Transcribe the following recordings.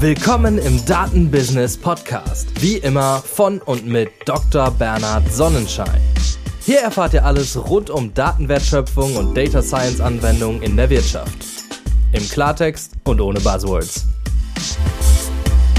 Willkommen im Datenbusiness Podcast. Wie immer von und mit Dr. Bernhard Sonnenschein. Hier erfahrt ihr alles rund um Datenwertschöpfung und Data Science Anwendungen in der Wirtschaft. Im Klartext und ohne Buzzwords.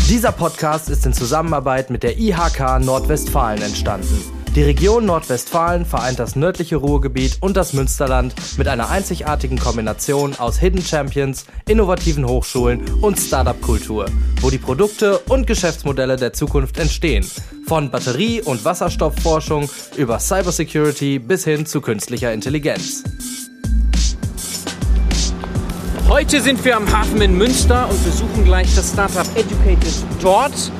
Dieser Podcast ist in Zusammenarbeit mit der IHK Nordwestfalen entstanden. Die Region Nordwestfalen vereint das nördliche Ruhrgebiet und das Münsterland mit einer einzigartigen Kombination aus Hidden Champions, innovativen Hochschulen und Startup-Kultur, wo die Produkte und Geschäftsmodelle der Zukunft entstehen. Von Batterie- und Wasserstoffforschung über Cybersecurity bis hin zu künstlicher Intelligenz. Heute sind wir am Hafen in Münster und besuchen gleich das Startup Educated dort.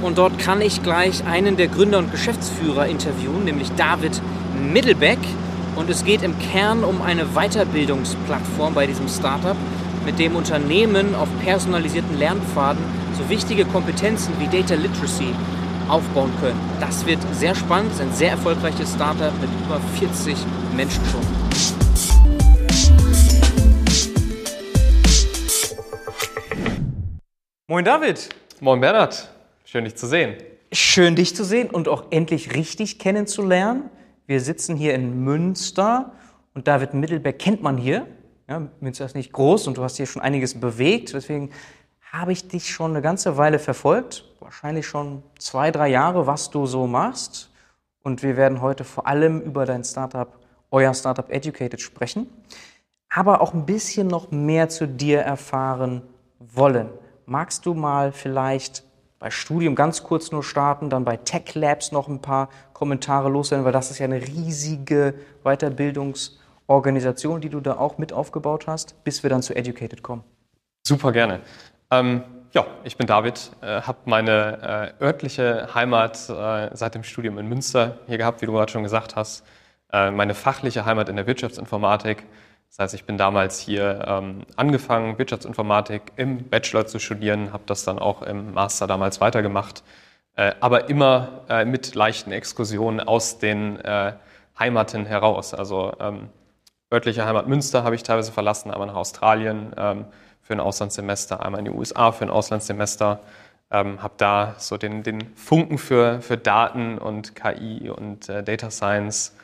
Und dort kann ich gleich einen der Gründer und Geschäftsführer interviewen, nämlich David Mittelbeck. Und es geht im Kern um eine Weiterbildungsplattform bei diesem Startup, mit dem Unternehmen auf personalisierten Lernpfaden so wichtige Kompetenzen wie Data Literacy aufbauen können. Das wird sehr spannend, es ist ein sehr erfolgreiches Startup mit über 40 Menschen schon. Moin David. Moin Bernhard. Schön, dich zu sehen. Schön, dich zu sehen und auch endlich richtig kennenzulernen. Wir sitzen hier in Münster und David Mittelberg kennt man hier. Ja, Münster ist nicht groß und du hast hier schon einiges bewegt. Deswegen habe ich dich schon eine ganze Weile verfolgt. Wahrscheinlich schon zwei, drei Jahre, was du so machst. Und wir werden heute vor allem über dein Startup, euer Startup Educated sprechen. Aber auch ein bisschen noch mehr zu dir erfahren wollen. Magst du mal vielleicht bei Studium ganz kurz nur starten, dann bei Tech Labs noch ein paar Kommentare loswerden, weil das ist ja eine riesige Weiterbildungsorganisation, die du da auch mit aufgebaut hast, bis wir dann zu Educated kommen. Super gerne. Ähm, ja, ich bin David, äh, habe meine äh, örtliche Heimat äh, seit dem Studium in Münster hier gehabt, wie du gerade schon gesagt hast. Äh, meine fachliche Heimat in der Wirtschaftsinformatik das heißt, ich bin damals hier ähm, angefangen, Wirtschaftsinformatik im Bachelor zu studieren, habe das dann auch im Master damals weitergemacht, äh, aber immer äh, mit leichten Exkursionen aus den äh, Heimaten heraus. Also ähm, örtliche Heimat Münster habe ich teilweise verlassen, einmal nach Australien ähm, für ein Auslandssemester, einmal in die USA für ein Auslandssemester. Ähm, habe da so den, den Funken für, für Daten und KI und äh, Data Science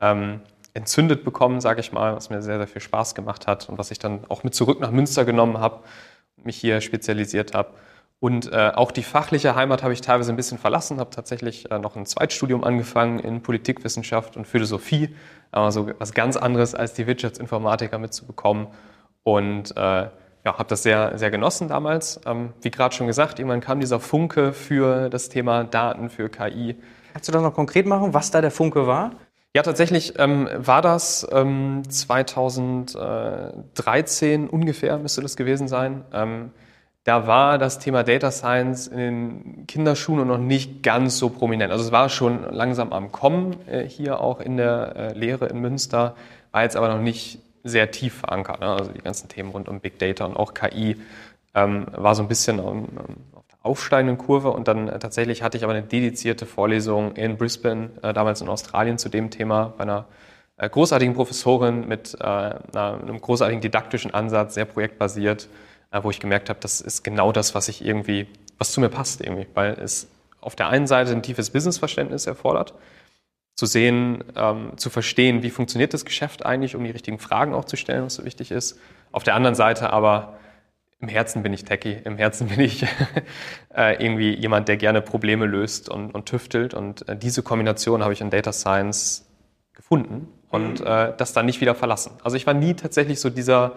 ähm, entzündet bekommen, sage ich mal, was mir sehr, sehr viel Spaß gemacht hat und was ich dann auch mit zurück nach Münster genommen habe, mich hier spezialisiert habe. Und äh, auch die fachliche Heimat habe ich teilweise ein bisschen verlassen, habe tatsächlich äh, noch ein Zweitstudium angefangen in Politikwissenschaft und Philosophie, also was ganz anderes als die Wirtschaftsinformatiker mitzubekommen. Und äh, ja, habe das sehr, sehr genossen damals. Ähm, wie gerade schon gesagt, irgendwann kam dieser Funke für das Thema Daten, für KI. Kannst du das noch konkret machen, was da der Funke war? Ja, tatsächlich ähm, war das ähm, 2013 ungefähr, müsste das gewesen sein. Ähm, da war das Thema Data Science in den Kinderschuhen noch nicht ganz so prominent. Also es war schon langsam am Kommen äh, hier auch in der äh, Lehre in Münster, war jetzt aber noch nicht sehr tief verankert. Ne? Also die ganzen Themen rund um Big Data und auch KI ähm, war so ein bisschen um, aufsteigenden Kurve und dann äh, tatsächlich hatte ich aber eine dedizierte Vorlesung in Brisbane, äh, damals in Australien, zu dem Thema bei einer äh, großartigen Professorin mit einem großartigen didaktischen Ansatz, sehr projektbasiert, wo ich gemerkt habe, das ist genau das, was ich irgendwie, was zu mir passt irgendwie, weil es auf der einen Seite ein tiefes Businessverständnis erfordert, zu sehen, ähm, zu verstehen, wie funktioniert das Geschäft eigentlich, um die richtigen Fragen auch zu stellen, was so wichtig ist. Auf der anderen Seite aber im Herzen bin ich Techie, im Herzen bin ich äh, irgendwie jemand, der gerne Probleme löst und, und tüftelt. Und äh, diese Kombination habe ich in Data Science gefunden und mhm. äh, das dann nicht wieder verlassen. Also ich war nie tatsächlich so dieser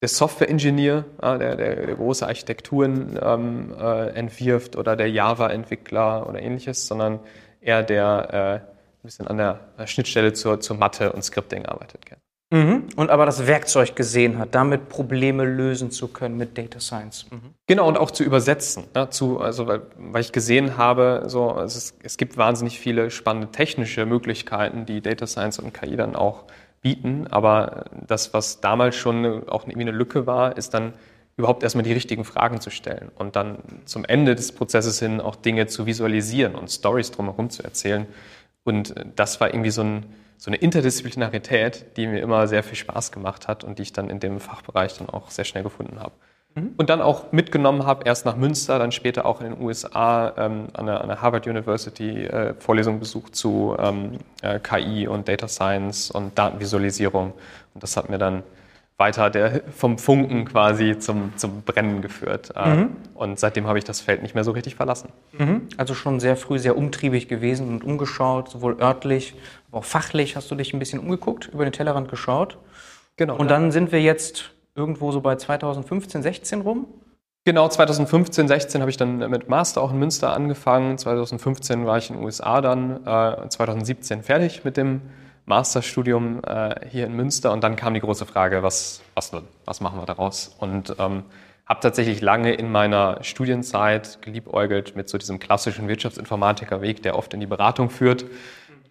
der Software-Ingenieur, der, der, der, große Architekturen ähm, äh, entwirft oder der Java-Entwickler oder ähnliches, sondern eher der äh, ein bisschen an der Schnittstelle zur, zur Mathe und Scripting arbeitet. Gerne. Mhm. Und aber das Werkzeug gesehen hat, damit Probleme lösen zu können mit Data Science. Mhm. Genau, und auch zu übersetzen. Ja, zu, also, weil, weil ich gesehen habe, so, es, es gibt wahnsinnig viele spannende technische Möglichkeiten, die Data Science und KI dann auch bieten. Aber das, was damals schon auch irgendwie eine Lücke war, ist dann überhaupt erstmal die richtigen Fragen zu stellen und dann zum Ende des Prozesses hin auch Dinge zu visualisieren und Stories drumherum zu erzählen. Und das war irgendwie so ein, so eine Interdisziplinarität, die mir immer sehr viel Spaß gemacht hat und die ich dann in dem Fachbereich dann auch sehr schnell gefunden habe. Mhm. Und dann auch mitgenommen habe, erst nach Münster, dann später auch in den USA ähm, an, der, an, der, Harvard University äh, Vorlesungen besucht zu ähm, äh, KI und Data Science und Datenvisualisierung. Und das hat mir dann weiter der, vom Funken quasi zum, zum Brennen geführt. Äh, mhm. Und seitdem habe ich das Feld nicht mehr so richtig verlassen. Mhm. Also schon sehr früh sehr umtriebig gewesen und umgeschaut, sowohl örtlich, aber auch fachlich hast du dich ein bisschen umgeguckt, über den Tellerrand geschaut. Genau. Und dann sind wir jetzt irgendwo so bei 2015, 16 rum? Genau, 2015, 16 habe ich dann mit Master auch in Münster angefangen. 2015 war ich in den USA dann, äh, 2017 fertig mit dem Masterstudium äh, hier in Münster und dann kam die große Frage, was, was, was machen wir daraus? Und ähm, habe tatsächlich lange in meiner Studienzeit geliebäugelt mit so diesem klassischen Wirtschaftsinformatikerweg, der oft in die Beratung führt.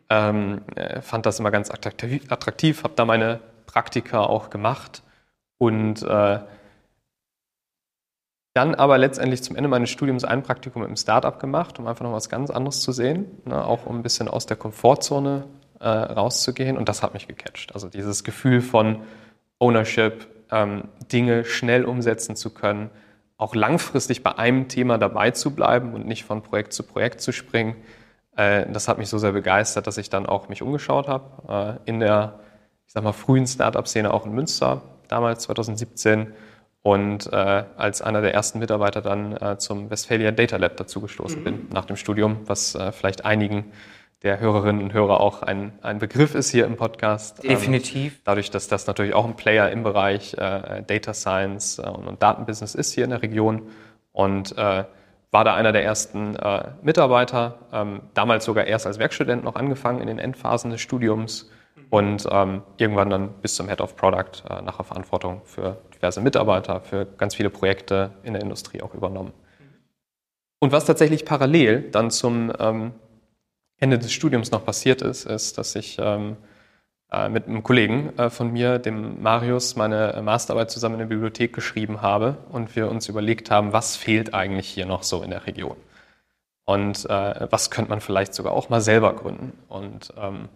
Ähm, äh, fand das immer ganz attraktiv, attraktiv habe da meine Praktika auch gemacht und äh, dann aber letztendlich zum Ende meines Studiums ein Praktikum im Startup gemacht, um einfach noch was ganz anderes zu sehen, ne, auch um ein bisschen aus der Komfortzone äh, rauszugehen. Und das hat mich gecatcht. Also dieses Gefühl von Ownership, ähm, Dinge schnell umsetzen zu können, auch langfristig bei einem Thema dabei zu bleiben und nicht von Projekt zu Projekt zu springen. Äh, das hat mich so sehr begeistert, dass ich dann auch mich umgeschaut habe äh, in der, ich sag mal, frühen Startup-Szene auch in Münster damals 2017 und äh, als einer der ersten Mitarbeiter dann äh, zum Westphalia Data Lab dazugestoßen mhm. bin nach dem Studium, was äh, vielleicht einigen der Hörerinnen und Hörer auch ein, ein Begriff ist hier im Podcast. Ähm, Definitiv. Ähm, dadurch, dass das natürlich auch ein Player im Bereich äh, Data Science äh, und, und, Datenbusiness ist hier in der Region und äh, war da einer der ersten äh, Mitarbeiter, ähm, damals sogar erst als Werkstudent noch angefangen in den Endphasen des Studiums und ähm, irgendwann dann bis zum Head of Product äh, nachher Verantwortung für diverse Mitarbeiter, für ganz viele Projekte in der Industrie auch übernommen. Und was tatsächlich parallel dann zum ähm, Ende des Studiums noch passiert ist, ist, dass ich ähm, äh, mit einem Kollegen äh, von mir, dem Marius, meine Masterarbeit zusammen in der Bibliothek geschrieben habe und wir uns überlegt haben, was fehlt eigentlich hier noch so in der Region und äh, was könnte man vielleicht sogar auch mal selber gründen. Und ähm,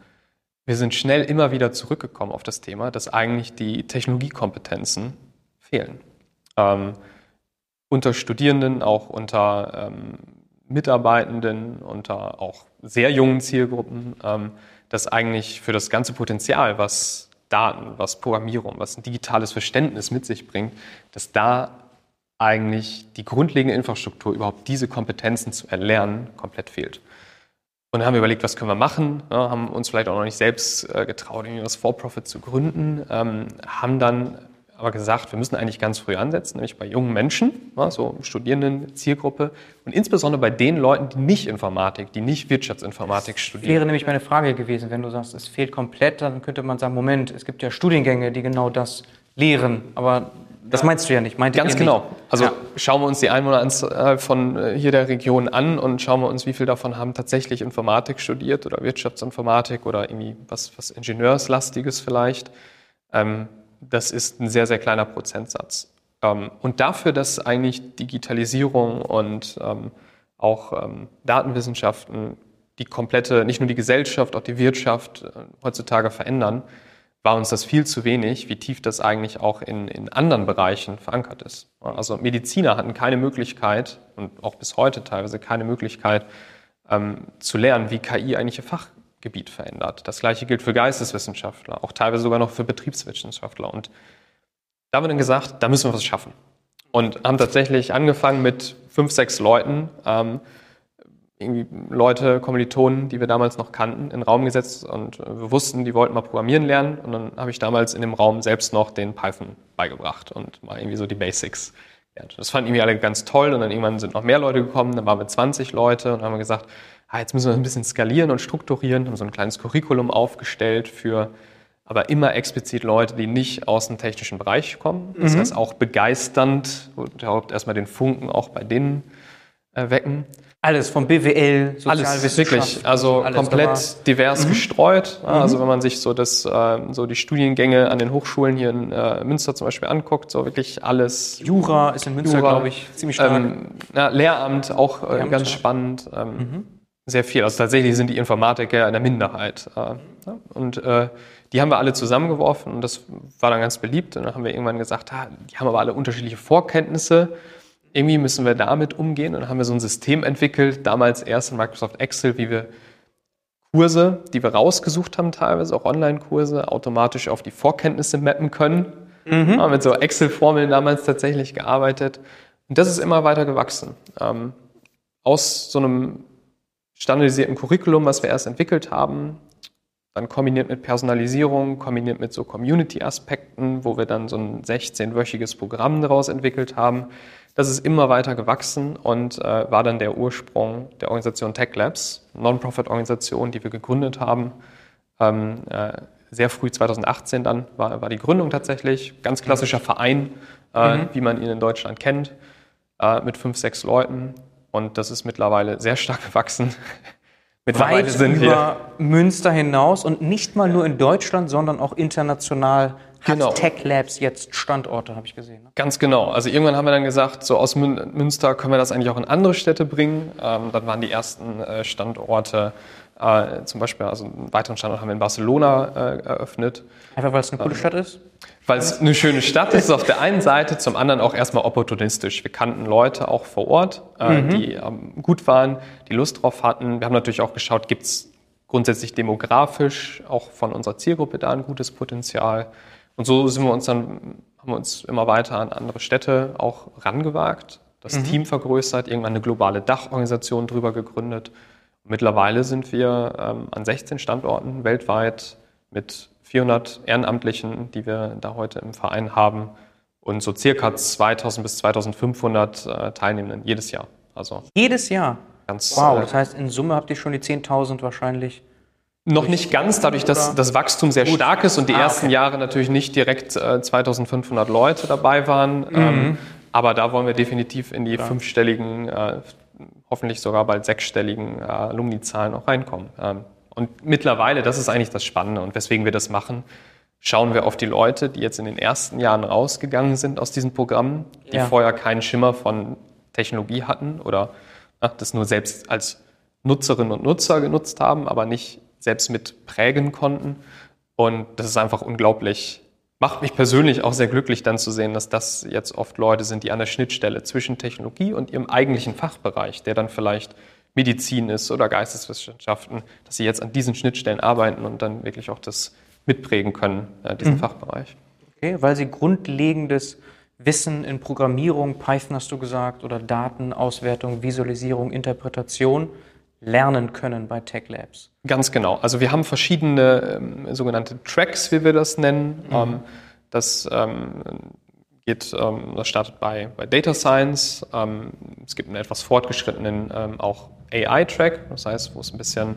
wir sind schnell immer wieder zurückgekommen auf das Thema, dass eigentlich die Technologiekompetenzen fehlen. Ähm, unter Studierenden, auch unter ähm, Mitarbeitenden, unter auch sehr jungen Zielgruppen, ähm, dass eigentlich für das ganze Potenzial, was Daten, was Programmierung, was ein digitales Verständnis mit sich bringt, dass da eigentlich die grundlegende Infrastruktur, überhaupt diese Kompetenzen zu erlernen, komplett fehlt. Und dann haben wir überlegt, was können wir machen, ja, haben uns vielleicht auch noch nicht selbst äh, getraut, irgendwie For-Profit zu gründen, ähm, haben dann aber gesagt, wir müssen eigentlich ganz früh ansetzen, nämlich bei jungen Menschen, ja, so Studierenden, Zielgruppe und insbesondere bei den Leuten, die nicht Informatik, die nicht Wirtschaftsinformatik studieren. Wäre nämlich meine Frage gewesen, wenn du sagst, es fehlt komplett, dann könnte man sagen, Moment, es gibt ja Studiengänge, die genau das lehren, aber das meinst du ja nicht, meint Ganz genau. Nicht. Also ja. schauen wir uns die Einwohneranzahl von äh, hier der Region an und schauen wir uns, wie viele davon haben tatsächlich Informatik studiert oder Wirtschaftsinformatik oder irgendwie was, was Ingenieurslastiges vielleicht. Ähm, das ist ein sehr, sehr kleiner Prozentsatz. Ähm, und dafür, dass eigentlich Digitalisierung und ähm, auch ähm, Datenwissenschaften die komplette, nicht nur die Gesellschaft, auch die Wirtschaft äh, heutzutage verändern, war uns das viel zu wenig, wie tief das eigentlich auch in, in anderen Bereichen verankert ist. Also Mediziner hatten keine Möglichkeit und auch bis heute teilweise keine Möglichkeit ähm, zu lernen, wie KI eigentlich ihr Fachgebiet verändert. Das gleiche gilt für Geisteswissenschaftler, auch teilweise sogar noch für Betriebswissenschaftler. Und da haben wir dann gesagt, da müssen wir was schaffen. Und haben tatsächlich angefangen mit fünf, sechs Leuten, ähm, irgendwie Leute, Kommilitonen, die wir damals noch kannten, in den Raum gesetzt und wir wussten, die wollten mal programmieren lernen und dann habe ich damals in dem Raum selbst noch den Python beigebracht und mal irgendwie so die Basics. Das fanden irgendwie alle ganz toll und dann irgendwann sind noch mehr Leute gekommen, dann waren wir 20 Leute und haben gesagt, ah, jetzt müssen wir ein bisschen skalieren und strukturieren, haben so ein kleines Curriculum aufgestellt für aber immer explizit Leute, die nicht aus dem technischen Bereich kommen. Das mhm. heißt auch begeisternd und überhaupt erstmal den Funken auch bei denen äh, wecken. Alles vom BWL, Alles wirklich, also alles komplett divers mhm. gestreut. Mhm. Also wenn man sich so das, äh, so die Studiengänge an den Hochschulen hier in äh, Münster zum Beispiel anguckt, so wirklich alles. Jura ist in Münster, glaube ich, ziemlich stark. Ähm, ja, Lehramt auch äh, ganz spannend. Ähm, mhm. Sehr viel. Also tatsächlich sind die Informatiker in der Minderheit. Äh, und äh, die haben wir alle zusammengeworfen und das war dann ganz beliebt. Und dann haben wir irgendwann gesagt, ah, die haben aber alle unterschiedliche Vorkenntnisse. Irgendwie müssen wir damit umgehen. Und dann haben wir so ein System entwickelt, damals erst in Microsoft Excel, wie wir Kurse, die wir rausgesucht haben, teilweise auch Online-Kurse, automatisch auf die Vorkenntnisse mappen können. Mhm. Haben mit so Excel-Formeln damals tatsächlich gearbeitet. Und das ist immer weiter gewachsen. Ähm, aus so einem standardisierten Curriculum, was wir erst entwickelt haben, dann kombiniert mit Personalisierung, kombiniert mit so Community-Aspekten, wo wir dann so ein 16-wöchiges Programm daraus entwickelt haben. Das ist immer weiter gewachsen und äh, war dann der Ursprung der Organisation Tech Labs, Non-Profit-Organisation, die wir gegründet haben. Ähm, äh, sehr früh 2018 dann war, war die Gründung tatsächlich. Ganz klassischer Verein, äh, mhm. wie man ihn in Deutschland kennt, äh, mit fünf, sechs Leuten. Und das ist mittlerweile sehr stark gewachsen. mittlerweile Weit sind über wir Münster hinaus und nicht mal nur in Deutschland, sondern auch international hat genau. Tech Labs jetzt Standorte, habe ich gesehen. Ne? Ganz genau. Also irgendwann haben wir dann gesagt, so aus Münster können wir das eigentlich auch in andere Städte bringen. Ähm, dann waren die ersten äh, Standorte, äh, zum Beispiel, also einen weiteren Standort haben wir in Barcelona äh, eröffnet. Einfach weil es eine coole ähm, Stadt ist? Weil es eine schöne Stadt ist, auf der einen Seite, zum anderen auch erstmal opportunistisch. Wir kannten Leute auch vor Ort, äh, mhm. die ähm, gut waren, die Lust drauf hatten. Wir haben natürlich auch geschaut, gibt es grundsätzlich demografisch auch von unserer Zielgruppe da ein gutes Potenzial. Und so sind wir uns dann, haben wir uns immer weiter an andere Städte auch rangewagt, das mhm. Team vergrößert, irgendwann eine globale Dachorganisation drüber gegründet. Und mittlerweile sind wir ähm, an 16 Standorten weltweit mit 400 Ehrenamtlichen, die wir da heute im Verein haben und so circa 2000 bis 2500 äh, Teilnehmenden jedes Jahr. Also jedes Jahr? Ganz, wow, äh, das heißt, in Summe habt ihr schon die 10.000 wahrscheinlich. Noch nicht ganz, dadurch, dass das Wachstum sehr Gut. stark ist und die ah, ersten okay. Jahre natürlich nicht direkt äh, 2500 Leute dabei waren. Mhm. Ähm, aber da wollen wir definitiv in die ja. fünfstelligen, äh, hoffentlich sogar bald sechsstelligen äh, Alumni-Zahlen auch reinkommen. Ähm, und mittlerweile, das ist eigentlich das Spannende und weswegen wir das machen, schauen wir auf die Leute, die jetzt in den ersten Jahren rausgegangen sind aus diesen Programmen, die ja. vorher keinen Schimmer von Technologie hatten oder ach, das nur selbst als Nutzerinnen und Nutzer genutzt haben, aber nicht selbst mit prägen konnten. Und das ist einfach unglaublich, macht mich persönlich auch sehr glücklich dann zu sehen, dass das jetzt oft Leute sind, die an der Schnittstelle zwischen Technologie und ihrem eigentlichen Fachbereich, der dann vielleicht Medizin ist oder Geisteswissenschaften, dass sie jetzt an diesen Schnittstellen arbeiten und dann wirklich auch das mitprägen können, äh, diesen mhm. Fachbereich. Okay, weil sie grundlegendes Wissen in Programmierung, Python hast du gesagt, oder Datenauswertung, Visualisierung, Interpretation lernen können bei Tech Labs. Ganz genau. Also wir haben verschiedene ähm, sogenannte Tracks, wie wir das nennen. Mhm. Ähm, das ähm, geht, ähm, das startet bei, bei Data Science. Ähm, es gibt einen etwas fortgeschrittenen ähm, auch AI-Track, das heißt, wo es ein bisschen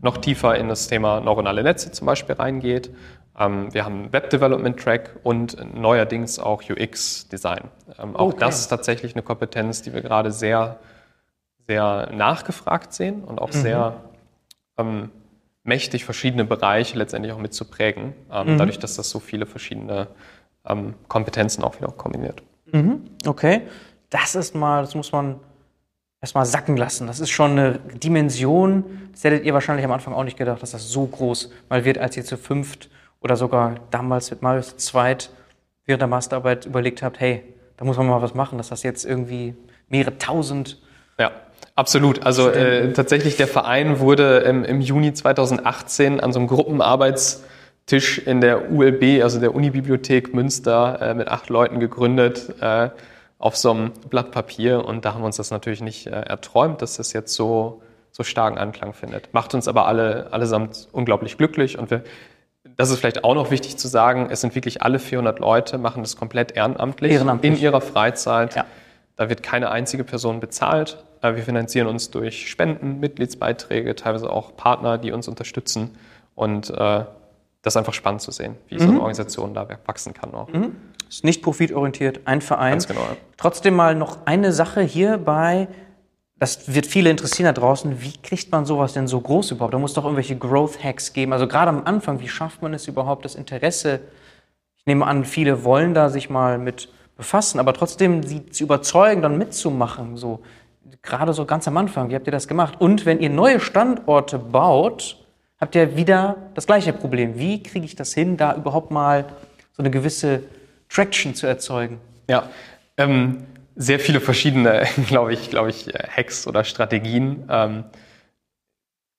noch tiefer in das Thema neuronale Netze zum Beispiel reingeht. Ähm, wir haben einen Web-Development-Track und neuerdings auch UX-Design. Ähm, auch okay. das ist tatsächlich eine Kompetenz, die wir gerade sehr, sehr nachgefragt sehen und auch mhm. sehr ähm, mächtig verschiedene Bereiche letztendlich auch mitzuprägen, ähm, mhm. dadurch, dass das so viele verschiedene ähm, Kompetenzen auch wieder kombiniert. Mhm. Okay, das ist mal, das muss man erstmal sacken lassen. Das ist schon eine Dimension, das hättet ihr wahrscheinlich am Anfang auch nicht gedacht, dass das so groß mal wird, als ihr zu fünft oder sogar damals mit Marius zu zweit während der Masterarbeit überlegt habt, hey, da muss man mal was machen, dass das jetzt irgendwie mehrere tausend ja. Absolut. Also äh, tatsächlich, der Verein wurde im, im, Juni 2018 an so einem Gruppenarbeitstisch in der ULB, also der Unibibliothek Münster, äh, mit acht Leuten gegründet. Äh, auf so einem Blatt Papier und da haben wir uns das natürlich nicht äh, erträumt, dass das jetzt so, so starken Anklang findet. Macht uns aber alle, allesamt unglaublich glücklich und wir, das ist vielleicht auch noch wichtig zu sagen, es sind wirklich alle 400 Leute, machen das komplett ehrenamtlich, ehrenamtlich. in ihrer Freizeit. Ja. Da wird keine einzige Person bezahlt. Äh, wir finanzieren uns durch Spenden, Mitgliedsbeiträge, teilweise auch Partner, die uns unterstützen und äh, das ist einfach spannend zu sehen, wie mhm. so eine mhm. Organisation da wachsen kann auch. Mhm. Ist nicht profitorientiert, ein Verein. Ganz genau. Trotzdem mal noch eine Sache hierbei. Das wird viele interessieren da draußen. Wie kriegt man sowas denn so groß überhaupt? Da muss doch irgendwelche Growth Hacks geben. Also gerade am Anfang, wie schafft man es überhaupt, das Interesse? Ich nehme an, viele wollen da sich mal mit befassen, aber trotzdem sie zu überzeugen, dann mitzumachen. So, gerade so ganz am Anfang, wie habt ihr das gemacht? Und wenn ihr neue Standorte baut, habt ihr wieder das gleiche Problem. Wie kriege ich das hin, da überhaupt mal so eine gewisse Traction zu erzeugen? Ja, ähm, sehr viele verschiedene, glaube ich, glaube ich, Hacks oder Strategien. Ähm,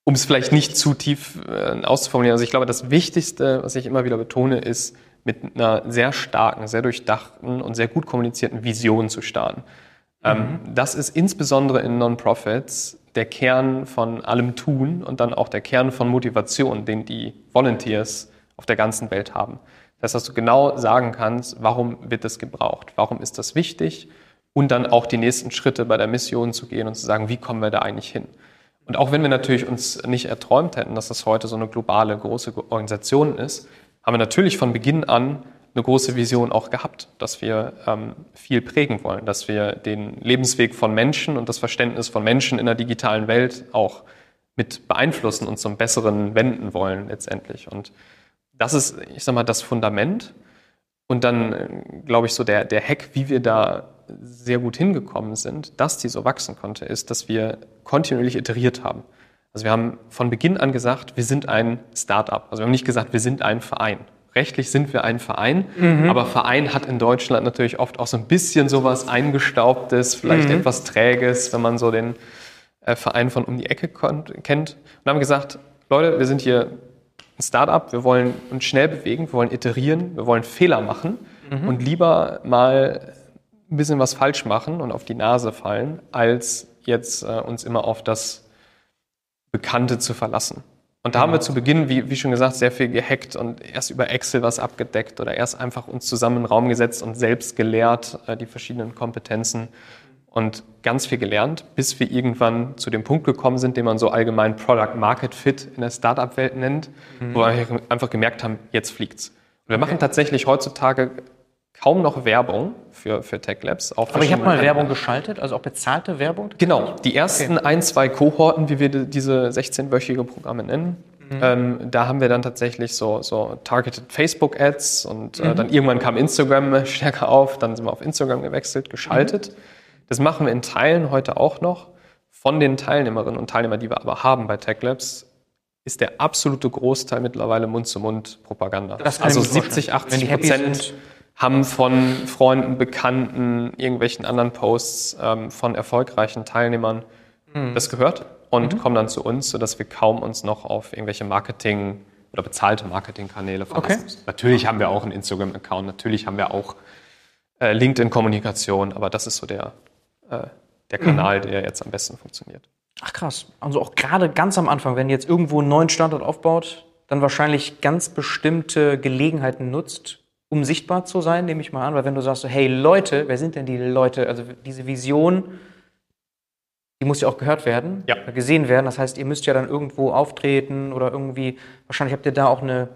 um es vielleicht nicht zu tief äh, auszuformulieren. Also ich glaube, das Wichtigste, was ich immer wieder betone, ist, mit einer sehr starken, sehr durchdachten und sehr gut kommunizierten Vision zu starten. Ähm, mhm. das ist insbesondere in Non-Profits der Kern von allem Tun und dann auch der Kern von Motivation, den die Volunteers auf der ganzen Welt haben. Das heißt, dass du genau sagen kannst, warum wird das gebraucht, warum ist das wichtig und dann auch die nächsten Schritte bei der Mission zu gehen und zu sagen, wie kommen wir da eigentlich hin. Und auch wenn wir natürlich uns nicht erträumt hätten, dass das heute so eine globale, große Organisation ist, haben wir natürlich von Beginn an eine große Vision auch gehabt, dass wir ähm, viel prägen wollen, dass wir den Lebensweg von Menschen und das Verständnis von Menschen in der digitalen Welt auch mit beeinflussen und zum Besseren wenden wollen letztendlich. Und das ist, ich sag mal, das Fundament. Und dann, äh, glaube ich, so der, der Hack, wie wir da sehr gut hingekommen sind, dass die so wachsen konnte, ist, dass wir kontinuierlich iteriert haben. Also wir haben von Beginn an gesagt, wir sind ein Start-up. Also wir haben nicht gesagt, wir sind ein Verein. Rechtlich sind wir ein Verein, mhm. aber Verein hat in Deutschland natürlich oft auch so ein bisschen sowas eingestaubtes, vielleicht mhm. etwas träges, wenn man so den äh, Verein von um die Ecke kennt. Und haben gesagt, Leute, wir sind hier ein Start-up, wir wollen uns schnell bewegen, wir wollen iterieren, wir wollen Fehler machen mhm. und lieber mal ein bisschen was falsch machen und auf die Nase fallen, als jetzt äh, uns immer auf das Bekannte zu verlassen. Und da haben wir zu Beginn, wie, wie schon gesagt, sehr viel gehackt und erst über Excel was abgedeckt oder erst einfach uns zusammen in den Raum gesetzt und selbst gelehrt, äh, die verschiedenen Kompetenzen und ganz viel gelernt, bis wir irgendwann zu dem Punkt gekommen sind, den man so allgemein Product Market Fit in der Startup-Welt nennt, mhm. wo wir einfach gemerkt haben, jetzt fliegt's. Und wir okay. machen tatsächlich heutzutage kaum noch Werbung für, für Tech Labs. Aber ich habe mal Werbung geschaltet, also auch bezahlte Werbung? Genau, die ersten okay. ein, zwei Kohorten, wie wir diese 16-wöchige Programme nennen, mhm. ähm, da haben wir dann tatsächlich so, so targeted Facebook-Ads und äh, mhm. dann irgendwann kam Instagram stärker auf, dann sind wir auf Instagram gewechselt, geschaltet. Mhm. Das machen wir in Teilen heute auch noch. Von den Teilnehmerinnen und Teilnehmern, die wir aber haben bei Tech Labs, ist der absolute Großteil mittlerweile Mund-zu-Mund-Propaganda. Also 70, 80 Prozent haben von Freunden, Bekannten, irgendwelchen anderen Posts ähm, von erfolgreichen Teilnehmern mhm. das gehört und mhm. kommen dann zu uns, sodass wir kaum uns noch auf irgendwelche Marketing- oder bezahlte Marketingkanäle verlassen okay. Natürlich haben wir auch einen Instagram-Account, natürlich haben wir auch äh, LinkedIn-Kommunikation, aber das ist so der, äh, der Kanal, mhm. der jetzt am besten funktioniert. Ach krass. Also auch gerade ganz am Anfang, wenn ihr jetzt irgendwo einen neuen Standort aufbaut, dann wahrscheinlich ganz bestimmte Gelegenheiten nutzt, um sichtbar zu sein, nehme ich mal an, weil wenn du sagst, so, hey Leute, wer sind denn die Leute? Also diese Vision, die muss ja auch gehört werden, ja. gesehen werden. Das heißt, ihr müsst ja dann irgendwo auftreten oder irgendwie, wahrscheinlich habt ihr da auch eine,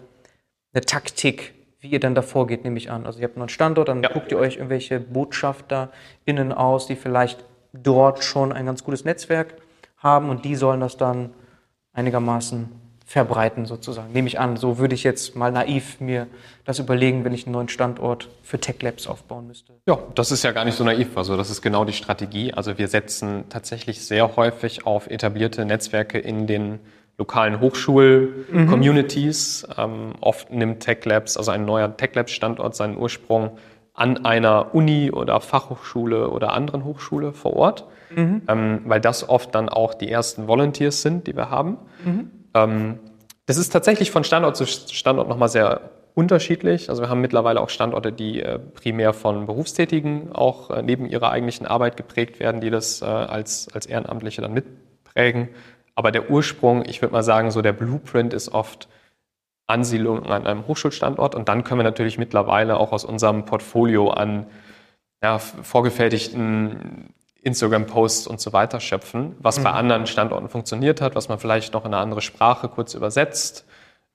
eine Taktik, wie ihr dann da vorgeht, nehme ich an. Also ihr habt einen Standort, dann ja. guckt ihr euch irgendwelche BotschafterInnen aus, die vielleicht dort schon ein ganz gutes Netzwerk haben und die sollen das dann einigermaßen verbreiten sozusagen. Nehme ich an, so würde ich jetzt mal naiv mir das überlegen, wenn ich einen neuen Standort für Tech Labs aufbauen müsste. Ja, das ist ja gar nicht so naiv. Also das ist genau die Strategie. Also wir setzen tatsächlich sehr häufig auf etablierte Netzwerke in den lokalen Hochschul-Communities. Mhm. Ähm, oft nimmt Tech Labs, also ein neuer Tech Labs Standort seinen Ursprung an einer Uni oder Fachhochschule oder anderen Hochschule vor Ort, mhm. ähm, weil das oft dann auch die ersten Volunteers sind, die wir haben. Mhm. Ähm, das ist tatsächlich von Standort zu Standort nochmal sehr unterschiedlich. Also wir haben mittlerweile auch Standorte, die äh, primär von Berufstätigen auch äh, neben ihrer eigentlichen Arbeit geprägt werden, die das äh, als, als Ehrenamtliche dann mitprägen. Aber der Ursprung, ich würde mal sagen, so der Blueprint ist oft Ansiedlung an einem Hochschulstandort. Und dann können wir natürlich mittlerweile auch aus unserem Portfolio an ja, vorgefertigten Instagram-Posts und so weiter schöpfen, was mhm. bei anderen Standorten funktioniert hat, was man vielleicht noch in eine andere Sprache kurz übersetzt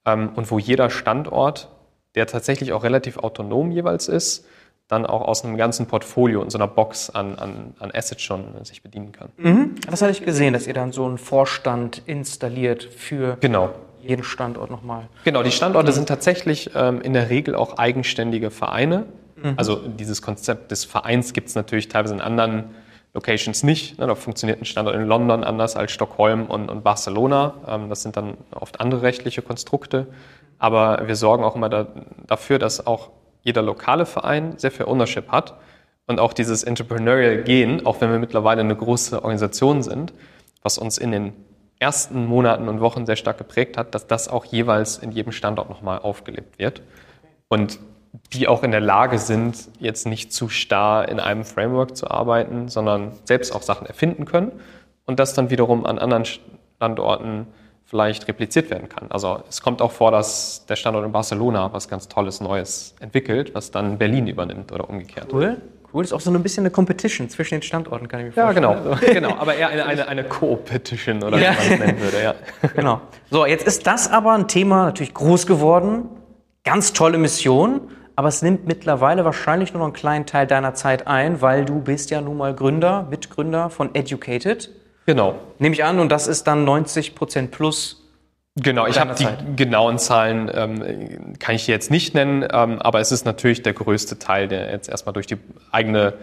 ähm, und wo jeder Standort, der tatsächlich auch relativ autonom jeweils ist, dann auch aus einem ganzen Portfolio in so einer Box an, an, an Assets schon äh, sich bedienen kann. Mhm. Das hatte ich gesehen, dass ihr dann so einen Vorstand installiert für genau. jeden Standort nochmal. Genau, die Standorte mhm. sind tatsächlich ähm, in der Regel auch eigenständige Vereine. Mhm. Also dieses Konzept des Vereins gibt es natürlich teilweise in anderen Locations nicht. Ne? Da funktioniert ein Standort in London anders als Stockholm und, und Barcelona. Ähm, das sind dann oft andere rechtliche Konstrukte. Aber wir sorgen auch immer da, dafür, dass auch jeder lokale Verein sehr viel Ownership hat und auch dieses Entrepreneurial Gehen, auch wenn wir mittlerweile eine große Organisation sind, was uns in den ersten Monaten und Wochen sehr stark geprägt hat, dass das auch jeweils in jedem Standort nochmal aufgelebt wird. Und die auch in der Lage sind, jetzt nicht zu starr in einem Framework zu arbeiten, sondern selbst auch Sachen erfinden können und das dann wiederum an anderen Standorten vielleicht repliziert werden kann. Also es kommt auch vor, dass der Standort in Barcelona was ganz Tolles Neues entwickelt, was dann Berlin übernimmt oder umgekehrt. Cool. Cool, ist auch so ein bisschen eine Competition zwischen den Standorten, kann ich mir vorstellen. Ja, genau, also. genau aber eher eine, eine, eine Co-Petition oder ja. wie man es nennen würde, ja. Genau. So, jetzt ist das aber ein Thema natürlich groß geworden, ganz tolle Mission, aber es nimmt mittlerweile wahrscheinlich nur noch einen kleinen Teil deiner Zeit ein, weil du bist ja nun mal Gründer, Mitgründer von Educated. Genau. Nehme ich an, und das ist dann 90 Prozent plus Genau, ich habe die genauen Zahlen, ähm, kann ich jetzt nicht nennen, ähm, aber es ist natürlich der größte Teil, der jetzt erstmal durch die eigene,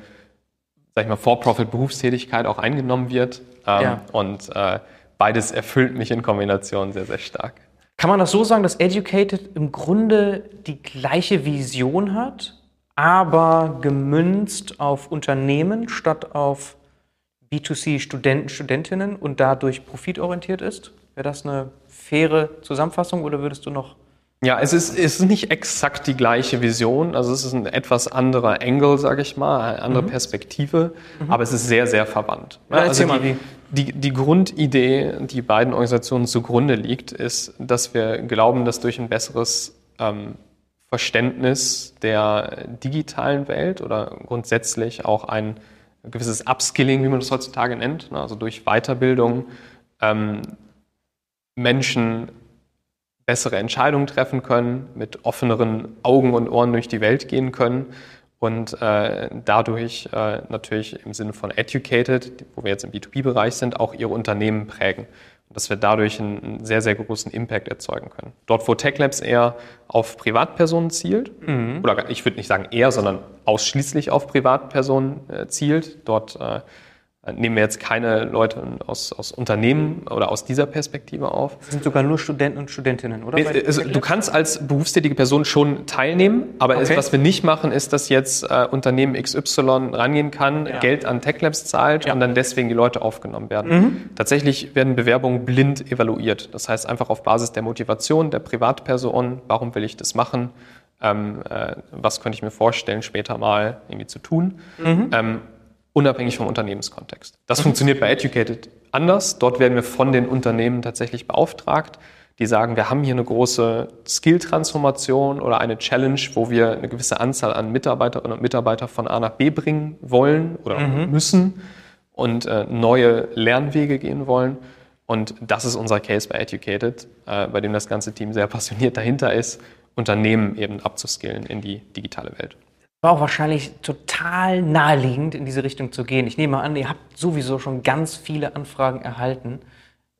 sag ich mal, For-Profit-Berufstätigkeit auch eingenommen wird. Ähm, ja. Und äh, beides erfüllt mich in Kombination sehr, sehr stark. Kann man das so sagen, dass Educated im Grunde die gleiche Vision hat, aber gemünzt auf Unternehmen statt auf B2C Studenten, Studentinnen und dadurch profitorientiert ist? Wäre das eine faire Zusammenfassung oder würdest du noch ja, es ist, es ist nicht exakt die gleiche Vision. Also es ist ein etwas anderer Angle, sage ich mal, eine andere mhm. Perspektive, mhm. aber es ist sehr, sehr verwandt. Ja, also die, die, die, Grundidee, die beiden Organisationen zugrunde liegt, ist, dass wir glauben, dass durch ein besseres ähm, Verständnis der digitalen Welt oder grundsätzlich auch ein gewisses Upskilling, wie man das heutzutage nennt, ne, also durch Weiterbildung, ähm, Menschen bessere Entscheidungen treffen können, mit offeneren Augen und Ohren durch die Welt gehen können und äh, dadurch äh, natürlich im Sinne von educated, wo wir jetzt im B2B-Bereich sind, auch ihre Unternehmen prägen. Und dass wir dadurch einen, einen, sehr, sehr großen Impact erzeugen können. Dort, wo TechLabs eher auf Privatpersonen zielt, mhm. oder ich würde nicht sagen eher, sondern ausschließlich auf Privatpersonen äh, zielt, dort äh, nehmen wir jetzt keine Leute aus, aus Unternehmen oder aus dieser Perspektive auf. Das sind sogar nur Studenten und Studentinnen, oder? Also, du kannst als berufstätige Person schon teilnehmen, aber okay. es, was wir nicht machen, ist, dass jetzt äh, Unternehmen XY rangehen kann, ja. Geld an TechLabs zahlt ja. und dann deswegen die Leute aufgenommen werden. Mhm. Tatsächlich werden Bewerbungen blind evaluiert. Das heißt einfach auf Basis der Motivation der Privatperson, warum will ich das machen? Ähm, äh, was könnte ich mir vorstellen, später mal irgendwie zu tun? Mhm. Ähm, unabhängig vom Unternehmenskontext. Das funktioniert bei Educated anders. Dort werden wir von den Unternehmen tatsächlich beauftragt, die sagen, wir haben hier eine große Skill-Transformation oder eine Challenge, wo wir eine gewisse Anzahl an Mitarbeiterinnen und Mitarbeitern von A nach B bringen wollen oder mhm. müssen und äh, neue Lernwege gehen wollen. Und das ist unser Case bei Educated, äh, bei dem das ganze Team sehr passioniert dahinter ist, Unternehmen eben abzuskillen in die digitale Welt war auch wahrscheinlich total naheliegend, in diese Richtung zu gehen. Ich nehme an, ihr habt sowieso schon ganz viele Anfragen erhalten,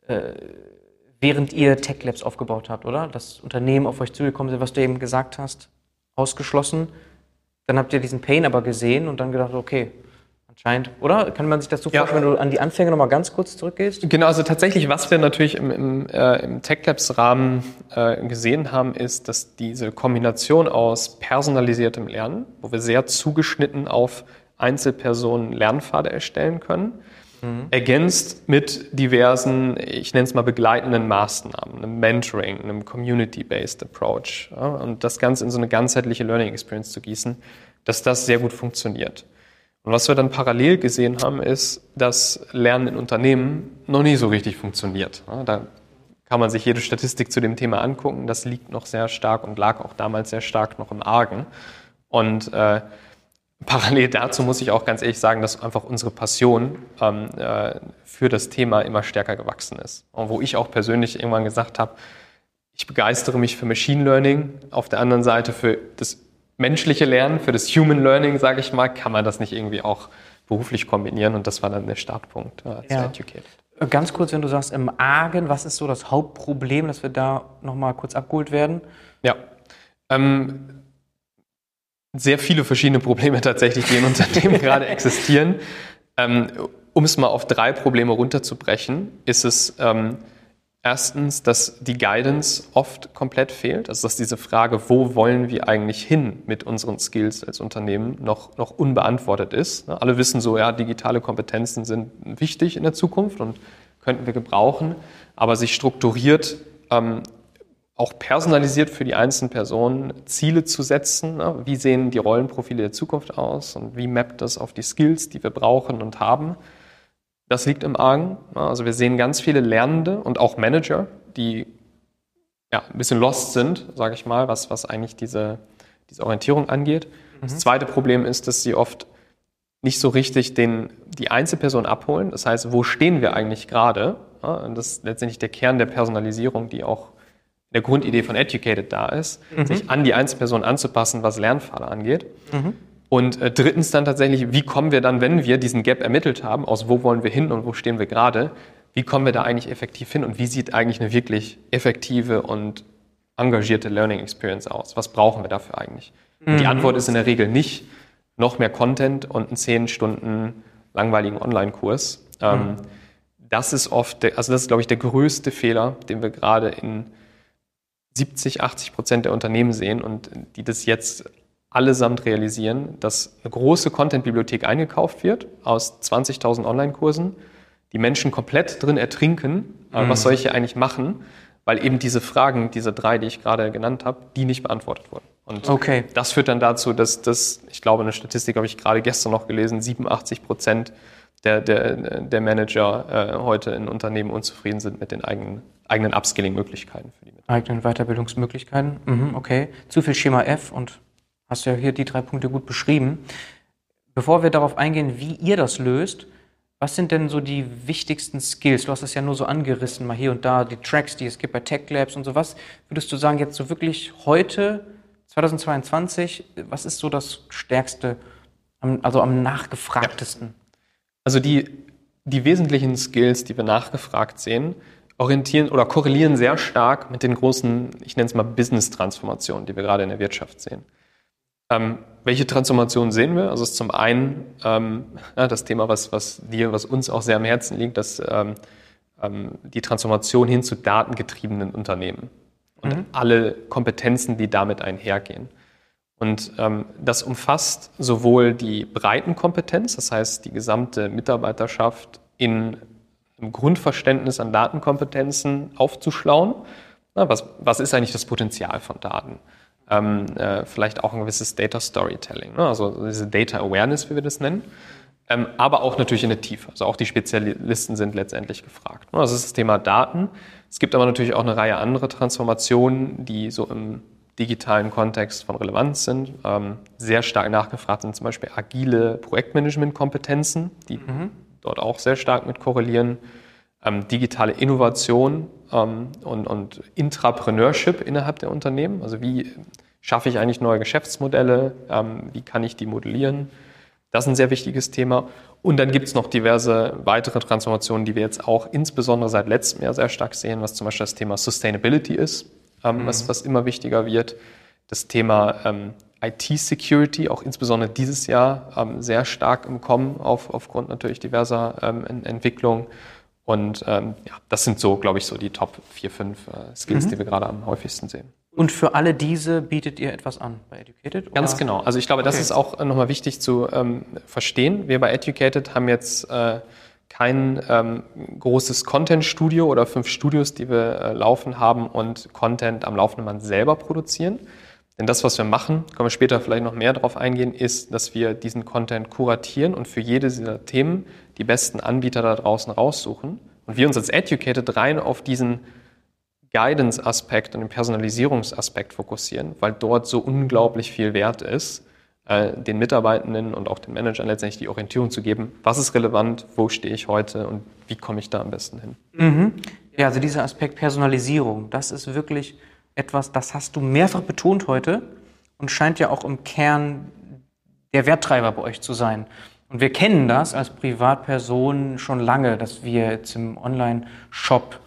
äh, während ihr Tech Labs aufgebaut habt, oder? Das Unternehmen auf euch zugekommen sind, was du eben gesagt hast, ausgeschlossen. Dann habt ihr diesen Pain aber gesehen und dann gedacht, okay, Scheint, oder? Kann man sich das so ja. vorstellen, wenn du an die Anfänge nochmal ganz kurz zurückgehst? Genau, also tatsächlich, was wir natürlich im, im, äh, im TechLabs-Rahmen äh, gesehen haben, ist, dass diese Kombination aus personalisiertem Lernen, wo wir sehr zugeschnitten auf Einzelpersonen Lernpfade erstellen können, mhm. ergänzt mit diversen, ich nenne es mal begleitenden Maßnahmen, einem Mentoring, einem Community-Based Approach ja, und das Ganze in so eine ganzheitliche Learning Experience zu gießen, dass das sehr gut funktioniert. Und was wir dann parallel gesehen haben, ist, dass Lernen in Unternehmen noch nie so richtig funktioniert. Da kann man sich jede Statistik zu dem Thema angucken. Das liegt noch sehr stark und lag auch damals sehr stark noch im Argen. Und äh, parallel dazu muss ich auch ganz ehrlich sagen, dass einfach unsere Passion ähm, äh, für das Thema immer stärker gewachsen ist. Und wo ich auch persönlich irgendwann gesagt habe, ich begeistere mich für Machine Learning, auf der anderen Seite für das menschliche Lernen, für das Human Learning, sage ich mal, kann man das nicht irgendwie auch beruflich kombinieren und das war dann der Startpunkt äh, ja. Educated. Ganz kurz, wenn du sagst, im Argen, was ist so das Hauptproblem, dass wir da nochmal kurz abgeholt werden? Ja, ähm, sehr viele verschiedene Probleme tatsächlich, die in Unternehmen gerade existieren. Ähm, um es mal auf drei Probleme runterzubrechen, ist es ähm, erstens, dass die Guidance oft komplett fehlt. Also dass diese Frage, wo wollen wir eigentlich hin mit unseren Skills als Unternehmen, noch, noch unbeantwortet ist. Ne, alle wissen so, ja, digitale Kompetenzen sind wichtig in der Zukunft und könnten wir gebrauchen, aber sich strukturiert ähm, auch personalisiert für die einzelnen Personen Ziele zu setzen. Ne? Wie sehen die Rollenprofile der Zukunft aus und wie mappt das auf die Skills, die wir brauchen und haben? Das liegt im Argen. Also wir sehen ganz viele Lernende und auch Manager, die ja, ein bisschen lost sind, sage ich mal, was, was eigentlich diese, diese Orientierung angeht. Mhm. Das zweite Problem ist, dass sie oft nicht so richtig den, die Einzelperson abholen. Das heißt, wo stehen wir eigentlich gerade? Ja, das ist letztendlich der Kern der Personalisierung, die auch der Grundidee von Educated da ist, mhm. sich an die Einzelperson anzupassen, was Lernpfade angeht. Mhm. Und äh, drittens dann tatsächlich, wie kommen wir dann, wenn wir diesen Gap ermittelt haben, aus wo wollen wir hin und wo stehen wir gerade, wie kommen wir da eigentlich effektiv hin und wie sieht eigentlich eine wirklich effektive und engagierte Learning Experience aus? Was brauchen wir dafür eigentlich? Mhm. Die Antwort ist in der Regel nicht noch mehr Content und einen zehn Stunden langweiligen Online-Kurs. Ähm, mhm. das ist oft, der, also das ist, glaube ich, der größte Fehler, den wir gerade in 70, 80 Prozent der Unternehmen sehen und die das jetzt allesamt realisieren, dass eine große Content-Bibliothek eingekauft wird aus 20.000 Online-Kursen, die Menschen komplett drin ertrinken, mhm. was soll ich hier eigentlich machen, weil eben diese Fragen, diese drei, die ich gerade genannt habe, die nicht beantwortet wurden. Und okay. das führt dann dazu, dass das, ich glaube, eine Statistik habe ich gerade gestern noch gelesen, 87 Prozent der, der, der Manager äh, heute in Unternehmen unzufrieden sind mit den eigenen, eigenen Upskilling-Möglichkeiten. Eigenen Weiterbildungsmöglichkeiten, mhm, okay. Zu viel Schema F und hast ja hier die drei Punkte gut beschrieben. Bevor wir darauf eingehen, wie ihr das löst, was sind denn so die wichtigsten Skills? Du hast es ja nur so angerissen, mal hier und da, die Tracks, die es gibt bei Tech Labs und so. Was würdest du sagen, jetzt so wirklich heute, 2022, was ist so das Stärkste, also am nachgefragtesten? Also die, die wesentlichen Skills, die wir nachgefragt sehen, orientieren oder korrelieren sehr stark mit den großen, ich nenne es mal Business-Transformationen, die wir gerade in der Wirtschaft sehen. Ähm, welche Transformationen sehen wir? Also es ist zum einen ähm, ja, das Thema, was, was dir, was uns auch sehr am Herzen liegt, dass ähm, ähm die Transformation hin zu datengetriebenen Unternehmen und mhm. alle Kompetenzen, die damit einhergehen. Und ähm, das umfasst sowohl die Breitenkompetenz, das heißt die gesamte Mitarbeiterschaft in einem Grundverständnis an Datenkompetenzen aufzuschlauen. Na, was, was ist eigentlich das Potenzial von Daten? Ähm, äh, vielleicht auch ein gewisses Data Storytelling, ne? also diese Data Awareness, wie wir das nennen. Ähm, aber auch natürlich in der Tiefe. Also auch die Spezialisten sind letztendlich gefragt. Ne? Also das ist das Thema Daten. Es gibt aber natürlich auch eine Reihe anderer Transformationen, die so im digitalen Kontext von Relevanz sind. Ähm, sehr stark nachgefragt sind zum Beispiel agile Projektmanagement-Kompetenzen, die mhm. dort auch sehr stark mit korrelieren. Ähm, digitale Innovation und, und Intrapreneurship innerhalb der Unternehmen. Also wie schaffe ich eigentlich neue Geschäftsmodelle? Ähm, wie kann ich die modellieren? Das ist ein sehr wichtiges Thema. Und dann gibt es noch diverse weitere Transformationen, die wir jetzt auch insbesondere seit letztem Jahr sehr stark sehen, was zum Beispiel das Thema Sustainability ist ähm, mhm. was, was immer wichtiger wird. Das Thema ähm, IT-Security, auch insbesondere dieses Jahr, ähm, sehr stark im Kommen auf, aufgrund natürlich diverser ähm, Entwicklungen. Und ähm, ja, das sind so, glaube ich, so die Top 4, 5 äh, Skills, mhm. die wir gerade am häufigsten sehen. Und für alle diese bietet ihr etwas an bei Educated? Ganz oder? genau. Also ich glaube, das okay. ist auch nochmal wichtig zu ähm, verstehen. Wir bei Educated haben jetzt äh, kein ähm, großes Content-Studio oder fünf Studios, die wir äh, laufen haben und Content am laufenden Band selber produzieren. Denn das, was wir machen, können wir später vielleicht noch mehr darauf eingehen, ist, dass wir diesen Content kuratieren und für jede dieser Themen die besten Anbieter da draußen raussuchen. Und wir uns als Educated rein auf diesen Guidance-Aspekt und den Personalisierungsaspekt fokussieren, weil dort so unglaublich viel Wert ist äh, den Mitarbeitenden und auch den Managern letztendlich die Orientierung zu geben, was ist relevant, wo stehe ich heute und wie komme ich da am besten hin. Mhm. Ja, also dieser Aspekt Personalisierung, das ist wirklich etwas, das hast du mehrfach betont heute und scheint ja auch im Kern der Werttreiber bei euch zu sein. Und wir kennen das als Privatpersonen schon lange, dass wir jetzt im Online-Shop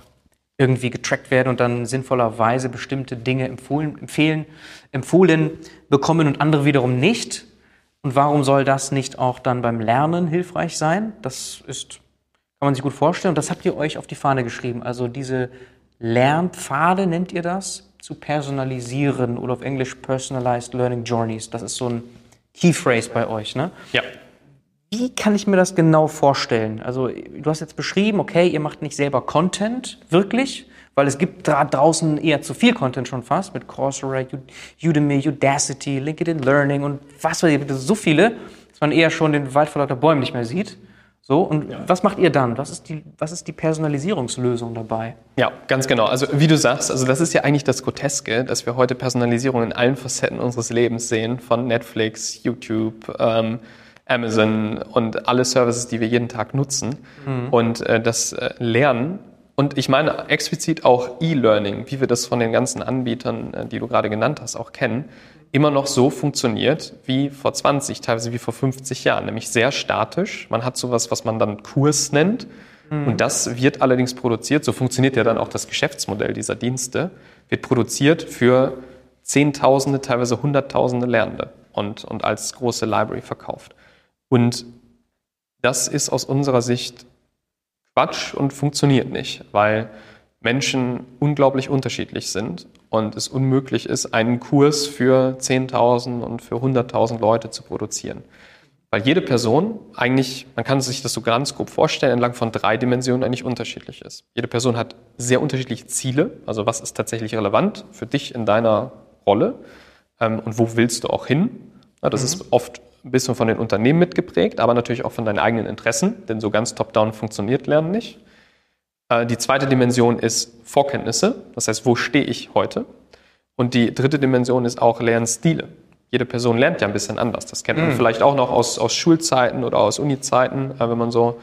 irgendwie getrackt werden und dann sinnvollerweise bestimmte Dinge empfohlen, empfehlen, empfohlen bekommen und andere wiederum nicht. Und warum soll das nicht auch dann beim Lernen hilfreich sein? Das ist, kann man sich gut vorstellen. Und das habt ihr euch auf die Fahne geschrieben. Also diese Lernpfade nennt ihr das, zu personalisieren oder auf Englisch Personalized Learning Journeys. Das ist so ein Key Phrase bei euch, ne? Ja. Wie kann ich mir das genau vorstellen? Also, du hast jetzt beschrieben, okay, ihr macht nicht selber Content, wirklich, weil es gibt da draußen eher zu viel Content schon fast mit Coursera, Udemy, Udacity, LinkedIn Learning und was weiß ich, so viele, dass man eher schon den Wald vor lauter Bäumen nicht mehr sieht. So, und ja. was macht ihr dann? Was ist, die, was ist die Personalisierungslösung dabei? Ja, ganz genau. Also wie du sagst, also das ist ja eigentlich das Groteske, dass wir heute Personalisierung in allen Facetten unseres Lebens sehen, von Netflix, YouTube, ähm, Amazon und alle Services, die wir jeden Tag nutzen. Mhm. Und äh, das äh, Lernen und ich meine explizit auch E-Learning, wie wir das von den ganzen Anbietern, äh, die du gerade genannt hast, auch kennen, immer noch so funktioniert wie vor 20, teilweise wie vor 50 Jahren, nämlich sehr statisch. Man hat sowas, was man dann Kurs nennt. Mhm. Und das wird allerdings produziert, so funktioniert ja dann auch das Geschäftsmodell dieser Dienste, wird produziert für Zehntausende, teilweise Hunderttausende Lernende und, und als große Library verkauft. Und das ist aus unserer Sicht Quatsch und funktioniert nicht, weil Menschen unglaublich unterschiedlich sind und es unmöglich ist, einen Kurs für 10.000 und für 100.000 Leute zu produzieren. Weil jede Person eigentlich, man kann sich das so ganz grob vorstellen, entlang von drei Dimensionen eigentlich unterschiedlich ist. Jede Person hat sehr unterschiedliche Ziele, also was ist tatsächlich relevant für dich in deiner Rolle ähm, und wo willst du auch hin. das mhm. ist oft ein bisschen von den Unternehmen mitgeprägt, aber natürlich auch von deinen eigenen Interessen, denn so ganz top-down funktioniert Lernen nicht. Äh, die zweite Dimension ist Vorkenntnisse, das heißt, wo stehe ich heute? Und die dritte Dimension ist auch Lernstile. Jede Person lernt ja ein bisschen anders. Das kennt man mhm. vielleicht auch noch aus, aus Schulzeiten oder aus Uni-Zeiten, äh, wenn man so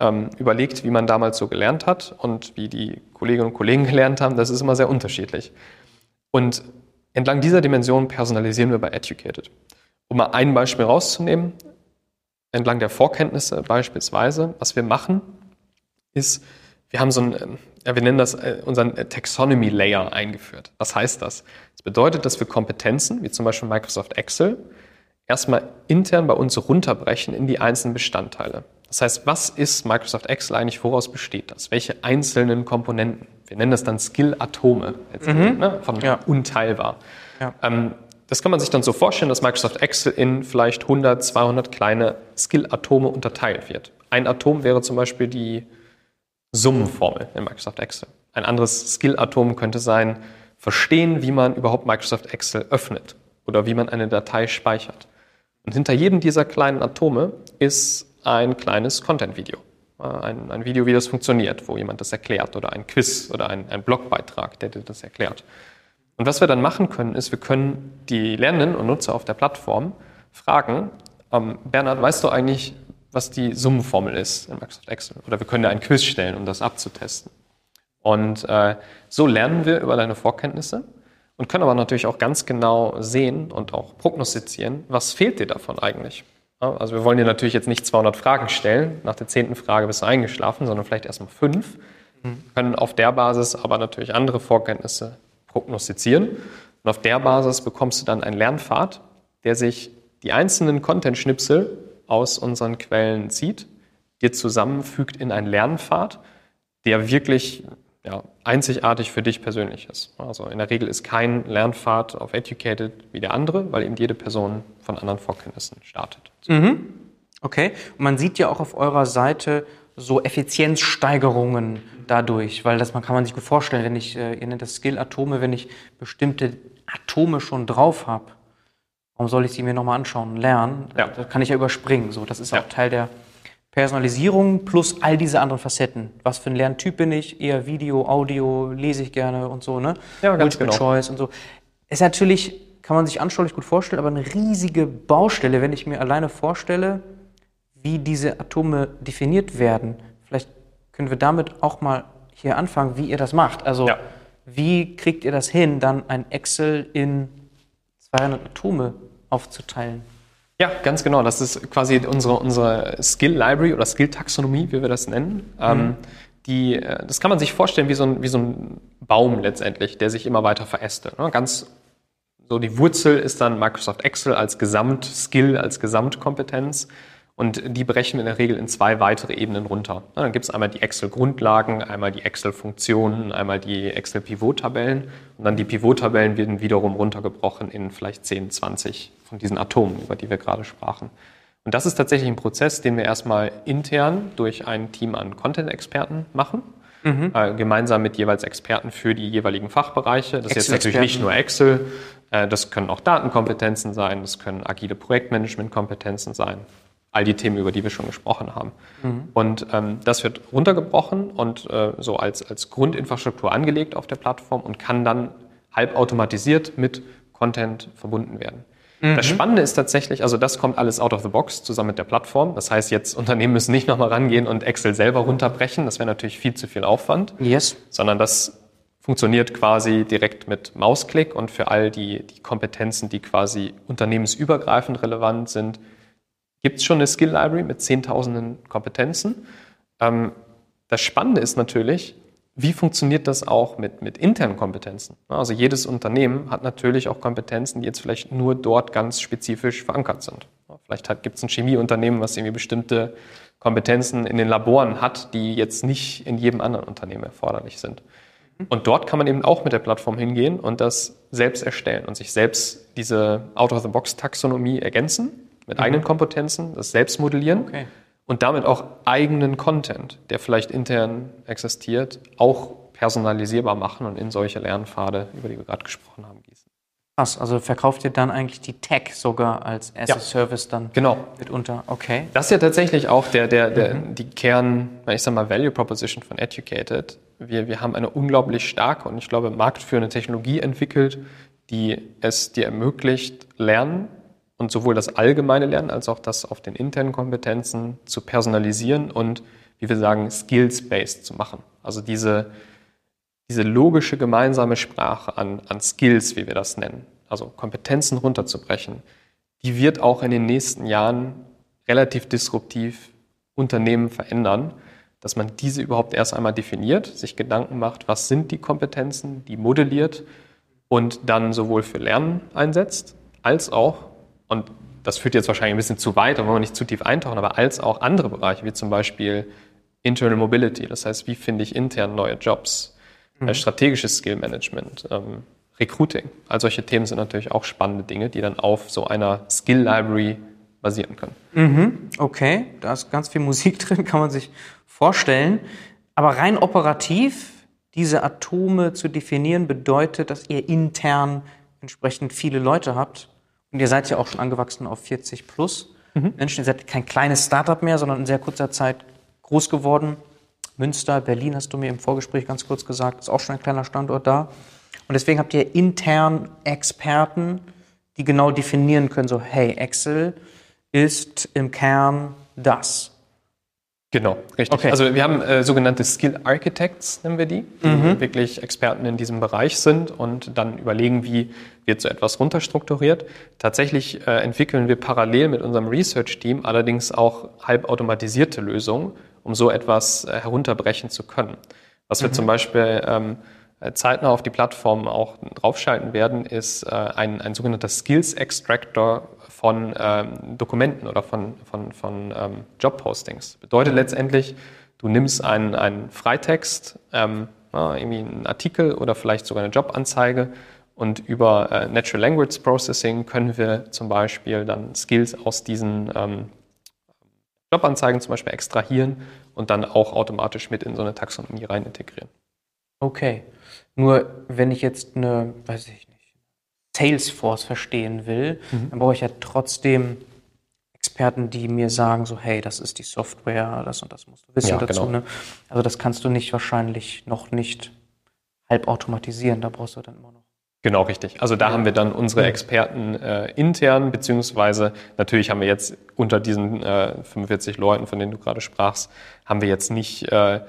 ähm, überlegt, wie man damals so gelernt hat und wie die Kolleginnen und Kollegen gelernt haben. Das ist immer sehr unterschiedlich. Und entlang dieser Dimension personalisieren wir bei Educated. Um mal ein Beispiel rauszunehmen, entlang der Vorkenntnisse beispielsweise, was wir machen, ist, wir haben so ein, ja, wir nennen das äh, unseren Taxonomy Layer eingeführt. Was heißt das? Das bedeutet, dass wir Kompetenzen, wie zum Beispiel Microsoft Excel, erstmal intern bei uns runterbrechen in die einzelnen Bestandteile. Das heißt, was ist Microsoft Excel eigentlich? Woraus besteht das? Welche einzelnen Komponenten? Wir nennen das dann Skill-Atome, mhm. ne, von ja. unteilbar. Ja. Ähm, das kann man sich dann so vorstellen, dass Microsoft Excel in vielleicht 100, 200 kleine Skill-Atome unterteilt wird. Ein Atom wäre zum Beispiel die Summenformel in Microsoft Excel. Ein anderes Skill-Atom könnte sein, verstehen, wie man überhaupt Microsoft Excel öffnet oder wie man eine Datei speichert. Und hinter jedem dieser kleinen Atome ist ein kleines Content-Video. Äh, ein, ein, Video, wie das funktioniert, wo jemand das erklärt oder ein Quiz oder ein, ein Blogbeitrag, der dir das erklärt. Und was wir dann machen können, ist, wir können die Lernenden und Nutzer auf der Plattform fragen, ähm, Bernhard, weißt du eigentlich, was die Summenformel ist in Microsoft Excel. Oder wir können da ein Quiz stellen, um das abzutesten. Und äh, so lernen wir über deine Vorkenntnisse und können aber natürlich auch ganz genau sehen und auch prognostizieren, was fehlt dir davon eigentlich. Ja, also wir wollen dir natürlich jetzt nicht 200 Fragen stellen, nach der zehnten Frage bist du eingeschlafen, sondern vielleicht erstmal fünf. Mhm. Können auf der Basis aber natürlich andere Vorkenntnisse prognostizieren. Und auf der Basis bekommst du dann einen Lernpfad, der sich die einzelnen Content-Schnipsel aus unseren Quellen zieht, dir zusammenfügt in einen Lernpfad, der wirklich ja, einzigartig für dich persönlich ist. Also in der Regel ist kein Lernpfad auf Educated wie der andere, weil eben jede Person von anderen Vorkenntnissen startet. Mhm. Okay. Und man sieht ja auch auf eurer Seite so Effizienzsteigerungen dadurch, weil das man kann man sich gut vorstellen, wenn ich, äh, ihr nennt das Skill-Atome, wenn ich bestimmte Atome schon drauf habe, Warum soll ich sie mir nochmal anschauen und lernen? Ja. Das kann ich ja überspringen. So, das ist ja. auch Teil der Personalisierung plus all diese anderen Facetten. Was für ein Lerntyp bin ich? Eher Video, Audio, lese ich gerne und so, ne? Ja, ganz Multiple genau. Choice und so. Ist natürlich, kann man sich anschaulich gut vorstellen, aber eine riesige Baustelle, wenn ich mir alleine vorstelle, wie diese Atome definiert werden. Vielleicht können wir damit auch mal hier anfangen, wie ihr das macht. Also, ja. wie kriegt ihr das hin, dann ein Excel in 200 Atome aufzuteilen. Ja, ganz genau. Das ist quasi unsere, unsere Skill Library oder Skill Taxonomie, wie wir das nennen. Ähm, mhm. die, äh, das kann man sich vorstellen wie so, ein, wie so ein Baum letztendlich, der sich immer weiter verästelt. Ne? Ganz so die Wurzel ist dann Microsoft Excel als Gesamtskill, als Gesamtkompetenz. Und die brechen wir in der Regel in zwei weitere Ebenen runter. Dann gibt es einmal die Excel-Grundlagen, einmal die Excel-Funktionen, einmal die Excel-Pivot-Tabellen. Und dann die Pivot-Tabellen werden wiederum runtergebrochen in vielleicht 10, 20 von diesen Atomen, über die wir gerade sprachen. Und das ist tatsächlich ein Prozess, den wir erstmal intern durch ein Team an Content-Experten machen. Mhm. Äh, gemeinsam mit jeweils Experten für die jeweiligen Fachbereiche. Das ist jetzt natürlich nicht nur Excel, äh, das können auch Datenkompetenzen sein, das können agile Projektmanagement-Kompetenzen sein all die Themen, über die wir schon gesprochen haben. Mhm. Und ähm, das wird runtergebrochen und äh, so als, als Grundinfrastruktur angelegt auf der Plattform und kann dann halbautomatisiert mit Content verbunden werden. Mhm. Das Spannende ist tatsächlich, also das kommt alles out of the box zusammen mit der Plattform. Das heißt, jetzt Unternehmen müssen nicht nochmal rangehen und Excel selber runterbrechen. Das wäre natürlich viel zu viel Aufwand. Yes. Sondern das funktioniert quasi direkt mit Mausklick und für all die, die Kompetenzen, die quasi unternehmensübergreifend relevant sind, gibt es schon eine Skill Library mit zehntausenden Kompetenzen. Ähm, das Spannende ist natürlich, wie funktioniert das auch mit, mit internen Kompetenzen? Also jedes Unternehmen hat natürlich auch Kompetenzen, die jetzt vielleicht nur dort ganz spezifisch verankert sind. Vielleicht gibt es ein Chemieunternehmen, was irgendwie bestimmte Kompetenzen in den Laboren hat, die jetzt nicht in jedem anderen Unternehmen erforderlich sind. Und dort kann man eben auch mit der Plattform hingehen und das selbst erstellen und sich selbst diese Out-of-the-Box-Taxonomie ergänzen mit mhm. eigenen Kompetenzen, das selbst modellieren okay. und damit auch eigenen Content, der vielleicht intern existiert, auch personalisierbar machen und in solche Lernpfade, über die wir gerade gesprochen haben, gießen. Krass, also verkauft ihr dann eigentlich die Tech sogar als as ja. a Service dann genau. mitunter? Okay. Das ist ja tatsächlich auch der, der, der, mhm. die Kern, ich sag mal, Value Proposition von Educated. Wir, wir haben eine unglaublich starke und ich glaube marktführende Technologie entwickelt, die es dir ermöglicht, Lernen und sowohl das allgemeine Lernen als auch das auf den internen Kompetenzen zu personalisieren und, wie wir sagen, skills-based zu machen. Also diese, diese logische gemeinsame Sprache an, an Skills, wie wir das nennen, also Kompetenzen runterzubrechen, die wird auch in den nächsten Jahren relativ disruptiv Unternehmen verändern, dass man diese überhaupt erst einmal definiert, sich Gedanken macht, was sind die Kompetenzen, die modelliert und dann sowohl für Lernen einsetzt, als auch und das führt jetzt wahrscheinlich ein bisschen zu weit, da wollen wir nicht zu tief eintauchen, aber als auch andere Bereiche, wie zum Beispiel Internal Mobility, das heißt, wie finde ich intern neue Jobs, mhm. Äh, strategisches Skill Management, ähm, Recruiting. All solche Themen sind natürlich auch spannende Dinge, die dann auf so einer Skill Library basieren können. Mhm. Okay, da ist ganz viel Musik drin, kann man sich vorstellen. Aber rein operativ, diese Atome zu definieren, bedeutet, dass ihr intern entsprechend viele Leute habt, und ihr seid ja auch schon angewachsen auf 40 plus mhm. Menschen. Ihr seid kein kleines Startup mehr, sondern in sehr kurzer Zeit groß geworden. Münster, Berlin hast du mir im Vorgespräch ganz kurz gesagt, ist auch schon ein kleiner Standort da. Und deswegen habt ihr intern Experten, die genau definieren können, so, hey, Excel ist im Kern das. Genau, richtig. Okay. Also wir haben äh, sogenannte Skill Architects, nennen wir die, die mhm. wirklich Experten in diesem Bereich sind und dann überlegen, wie wird so etwas runterstrukturiert. Tatsächlich äh, entwickeln wir parallel mit unserem Research-Team allerdings auch halbautomatisierte Lösungen, um so etwas äh, herunterbrechen zu können. Was wir mhm. zum Beispiel ähm, zeitnah auf die Plattform auch draufschalten werden, ist äh, ein, ein sogenannter Skills Extractor von ähm, Dokumenten oder von, von, von ähm, Jobpostings. Bedeutet letztendlich, du nimmst einen, einen Freitext, ähm, irgendwie einen Artikel oder vielleicht sogar eine Jobanzeige und über äh, Natural Language Processing können wir zum Beispiel dann Skills aus diesen ähm, Jobanzeigen zum Beispiel extrahieren und dann auch automatisch mit in so eine Taxonomie rein integrieren. Okay. Nur wenn ich jetzt eine, weiß ich nicht, Salesforce verstehen will, mhm. dann brauche ich ja trotzdem Experten, die mir sagen, so, hey, das ist die Software, das und das musst du wissen ja, dazu. Genau. Ne? Also das kannst du nicht wahrscheinlich noch nicht halb automatisieren, da brauchst du dann immer noch. Genau, richtig. Also da ja. haben wir dann unsere Experten äh, intern, beziehungsweise natürlich haben wir jetzt unter diesen äh, 45 Leuten, von denen du gerade sprachst, haben wir jetzt nicht äh, äh,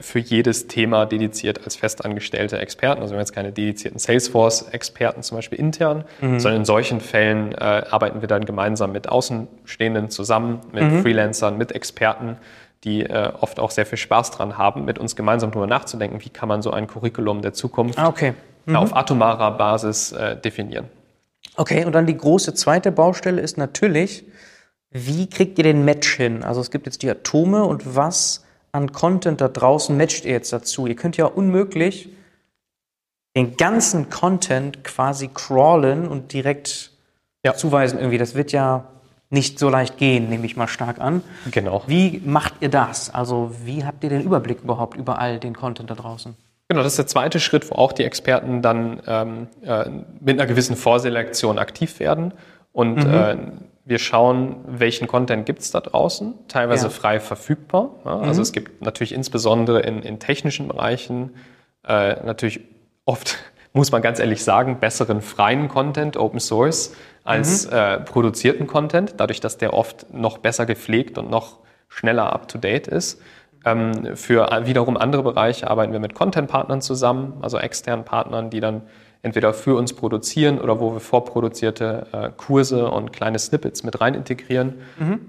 für jedes Thema dediziert als festangestellte Experten. Also wir haben jetzt keine dedizierten Salesforce-Experten zum Beispiel intern, mhm. sondern in solchen Fällen äh, arbeiten wir dann gemeinsam mit Außenstehenden zusammen, mit mhm. Freelancern, mit Experten, die äh, oft auch sehr viel Spaß dran haben, mit uns gemeinsam darüber nachzudenken, wie kann man so ein Curriculum der Zukunft ah, okay. mhm. auf atomarer Basis äh, definieren. Okay, und dann die große zweite Baustelle ist natürlich, wie kriegt ihr den Match hin? Also es gibt jetzt die Atome und was an Content da draußen matcht ihr jetzt dazu? Ihr könnt ja unmöglich den ganzen Content quasi crawlen und direkt Ja. zuweisen irgendwie. Das wird ja nicht so leicht gehen, nehme ich mal stark an. Genau. Wie macht ihr das? Also wie habt ihr den Überblick überhaupt über all den Content da draußen? Genau, das ist der zweite Schritt, wo auch die Experten dann ähm, äh, mit einer gewissen Vorselektion aktiv werden. Und äh, wir schauen, welchen Content gibt es da draußen, teilweise Ja. frei verfügbar. Ja, also es gibt natürlich insbesondere in, in technischen Bereichen äh, natürlich oft, muss man ganz ehrlich sagen, besseren freien Content, Open Source, als äh, produzierten Content, dadurch, dass der oft noch besser gepflegt und noch schneller up-to-date ist. Ähm, für wiederum andere Bereiche arbeiten wir mit Content-Partnern zusammen, also externen Partnern, die dann entweder für uns produzieren oder wo wir vorproduzierte äh, Kurse und kleine Snippets mit rein integrieren.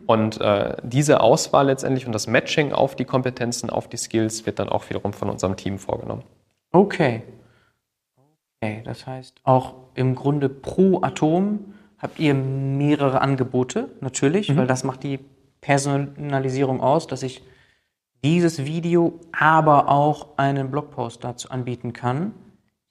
Und äh, diese Auswahl letztendlich und das Matching auf die Kompetenzen, auf die Skills wird dann auch wiederum von unserem Team vorgenommen. Okay. Okay, das heißt auch im Grunde pro Atom habt ihr mehrere Angebote, natürlich, weil das macht die Personalisierung aus, dass ich dieses Video, aber auch einen Blogpost dazu anbieten kann,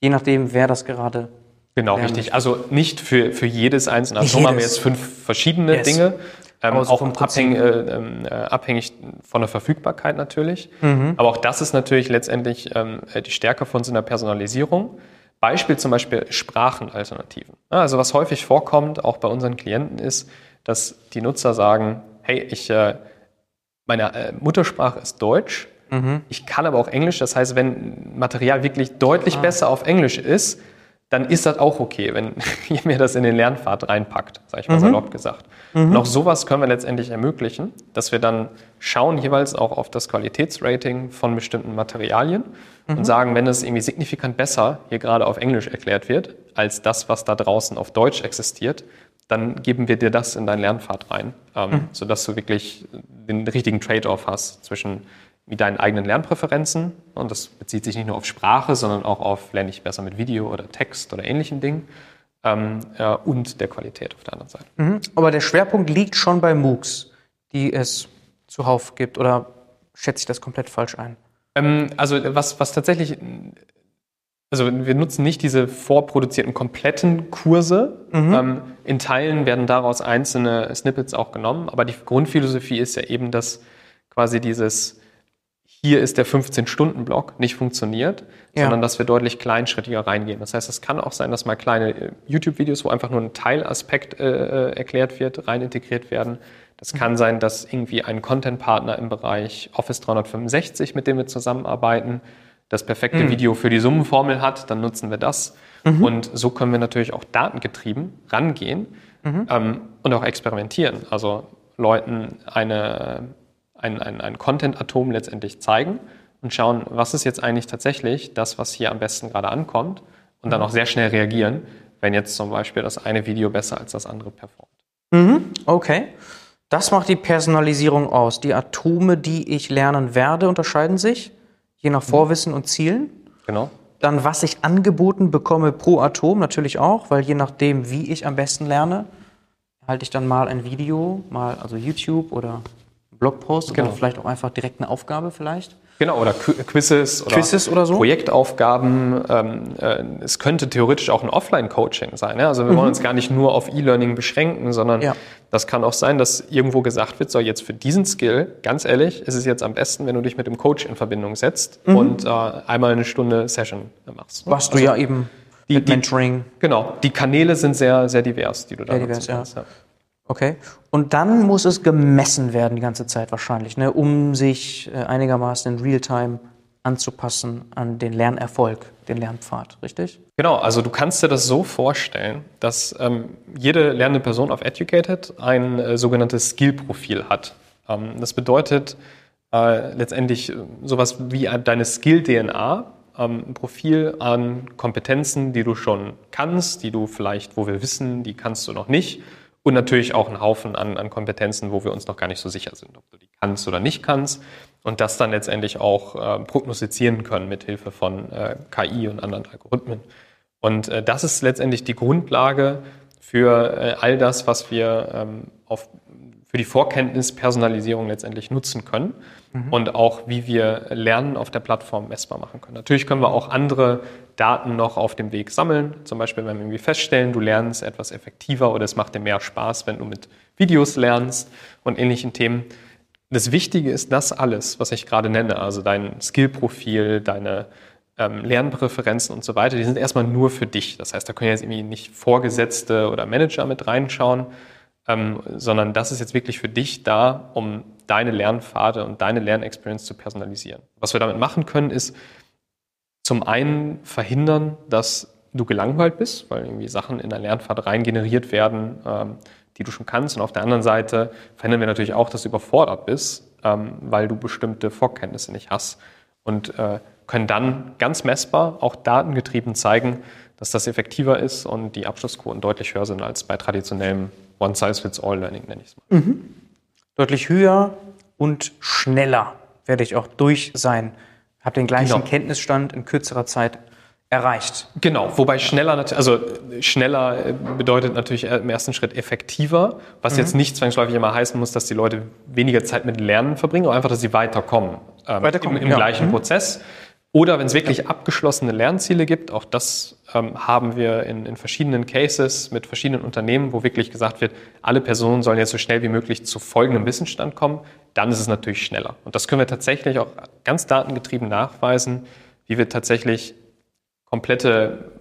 je nachdem, wer das gerade Genau, richtig. möchte. Also nicht für, für jedes einzelne Atom haben wir jedes. jetzt fünf verschiedene Yes. Dinge. Ähm, so auch abhängig, äh, ähm, äh, abhängig von der Verfügbarkeit natürlich. Mhm. Aber auch das ist natürlich letztendlich ähm, äh, die Stärke von so einer Personalisierung. Beispiel zum Beispiel Sprachenalternativen. Also was häufig vorkommt, auch bei unseren Klienten, ist, dass die Nutzer sagen, hey, ich, äh, meine äh, Muttersprache ist Deutsch, ich kann aber auch Englisch. Das heißt, wenn Material wirklich deutlich besser auf Englisch ist, dann ist das auch okay, wenn ihr mir das in den Lernpfad reinpackt, sage ich mal salopp gesagt. Und auch sowas können wir letztendlich ermöglichen, dass wir dann schauen jeweils auch auf das Qualitätsrating von bestimmten Materialien und sagen, wenn es irgendwie signifikant besser hier gerade auf Englisch erklärt wird, als das, was da draußen auf Deutsch existiert, dann geben wir dir das in deinen Lernpfad rein, ähm, sodass du wirklich den richtigen Trade-off hast zwischen mit deinen eigenen Lernpräferenzen. Und das bezieht sich nicht nur auf Sprache, sondern auch auf lerne ich besser mit Video oder Text oder ähnlichen Dingen. Ähm, äh, und der Qualität auf der anderen Seite. Mhm. Aber der Schwerpunkt liegt schon bei MOOCs, die es zuhauf gibt, oder schätze ich das komplett falsch ein? Ähm, also was, was tatsächlich, also wir nutzen nicht diese vorproduzierten kompletten Kurse. Ähm, in Teilen werden daraus einzelne Snippets auch genommen, aber die Grundphilosophie ist ja eben, dass quasi dieses hier ist der 15-Stunden-Block nicht funktioniert, Ja. sondern dass wir deutlich kleinschrittiger reingehen. Das heißt, es kann auch sein, dass mal kleine äh, YouTube-Videos, wo einfach nur ein Teilaspekt äh, äh, erklärt wird, rein integriert werden. Das kann sein, dass irgendwie ein Content-Partner im Bereich Office 365, mit dem wir zusammenarbeiten, das perfekte Video für die Summenformel hat, dann nutzen wir das. Und so können wir natürlich auch datengetrieben rangehen ähm, und auch experimentieren. Also Leuten eine, ein, ein, ein Content-Atom letztendlich zeigen und schauen, was ist jetzt eigentlich tatsächlich das, was hier am besten gerade ankommt und dann auch sehr schnell reagieren, wenn jetzt zum Beispiel das eine Video besser als das andere performt. Okay. Das macht die Personalisierung aus. Die Atome, die ich lernen werde, unterscheiden sich, je nach Vorwissen und Zielen. Genau. Dann, was ich angeboten bekomme pro Atom, natürlich auch, weil je nachdem, wie ich am besten lerne, halte ich dann mal ein Video, mal also YouTube oder Blogpost Genau. oder vielleicht auch einfach direkt eine Aufgabe vielleicht. Genau, oder Qu- Quizzes oder, Quizzes oder so? Projektaufgaben. Ähm, äh, es könnte theoretisch auch ein Offline-Coaching sein. Ja? Also wir wollen uns gar nicht nur auf E-Learning beschränken, sondern Mhm. Ja. das kann auch sein, dass irgendwo gesagt wird, so jetzt für diesen Skill, ganz ehrlich, ist es jetzt am besten, wenn du dich mit dem Coach in Verbindung setzt und äh, einmal eine Stunde Session machst. Mhm. Was du ja eben die- mit die- Mentoring Genau, die Kanäle sind sehr, sehr divers, die du da Sehr nutzen divers, ja. kannst, ja. Okay. Und dann muss es gemessen werden die ganze Zeit wahrscheinlich, ne, um sich äh, einigermaßen in Realtime anzupassen an den Lernerfolg, den Lernpfad, richtig? Genau, also du kannst dir das so vorstellen, dass ähm, jede lernende Person auf Educated ein äh, sogenanntes Skill-Profil hat. Ähm, das bedeutet äh, letztendlich äh, sowas wie ein- deine Skill-DNA, ähm, ein Profil an Kompetenzen, die du schon kannst, die du vielleicht, wo wir wissen, die kannst du noch nicht. Und natürlich auch einen Haufen an, an Kompetenzen, wo wir uns noch gar nicht so sicher sind, ob du die kannst oder nicht kannst. Und das dann letztendlich auch äh, prognostizieren können mit Hilfe von äh, KI und anderen Algorithmen. Und äh, das ist letztendlich die Grundlage für äh, all das, was wir ähm, auf, für die Vorkenntnispersonalisierung letztendlich nutzen können mhm. und auch wie wir Lernen auf der Plattform messbar machen können. Natürlich können wir auch andere Daten noch auf dem Weg sammeln. Zum Beispiel, wenn wir irgendwie feststellen, du lernst etwas effektiver oder es macht dir mehr Spaß, wenn du mit Videos lernst und ähnlichen Themen. Das Wichtige ist das alles, was ich gerade nenne, also dein Skillprofil, deine ähm, Lernpräferenzen und so weiter, die sind erstmal nur für dich. Das heißt, da können jetzt irgendwie nicht Vorgesetzte oder Manager mit reinschauen, ähm, sondern das ist jetzt wirklich für dich da, um deine Lernpfade und deine Lernexperience zu personalisieren. Was wir damit machen können, ist zum einen verhindern, dass du gelangweilt bist, weil irgendwie Sachen in dein Lernpfad rein generiert werden, ähm, die du schon kannst. Und auf der anderen Seite verhindern wir natürlich auch, dass du überfordert bist, ähm, weil du bestimmte Vorkenntnisse nicht hast. Und äh, können dann ganz messbar, auch datengetrieben zeigen, dass das effektiver ist und die Abschlussquoten deutlich höher sind als bei traditionellem One-Size-Fits-All-Learning, nenne ich es mal. Mhm. Deutlich höher und schneller werde ich auch durch sein. Habe den gleichen genau. Kenntnisstand in kürzerer Zeit erreicht. Genau, wobei schneller, also schneller äh, bedeutet natürlich im ersten Schritt effektiver, was mhm. jetzt nicht zwangsläufig immer heißen muss, dass die Leute weniger Zeit mit Lernen verbringen, aber einfach, dass sie weiterkommen, ähm, weiterkommen im, im ja. gleichen mhm. Prozess. Oder wenn es wirklich ja. abgeschlossene Lernziele gibt, auch das ähm, haben wir in, in, verschiedenen Cases mit verschiedenen Unternehmen, wo wirklich gesagt wird, alle Personen sollen jetzt so schnell wie möglich zu folgendem Wissensstand kommen, dann ist es natürlich schneller. Und das können wir tatsächlich auch ganz datengetrieben nachweisen, wie wir tatsächlich komplette,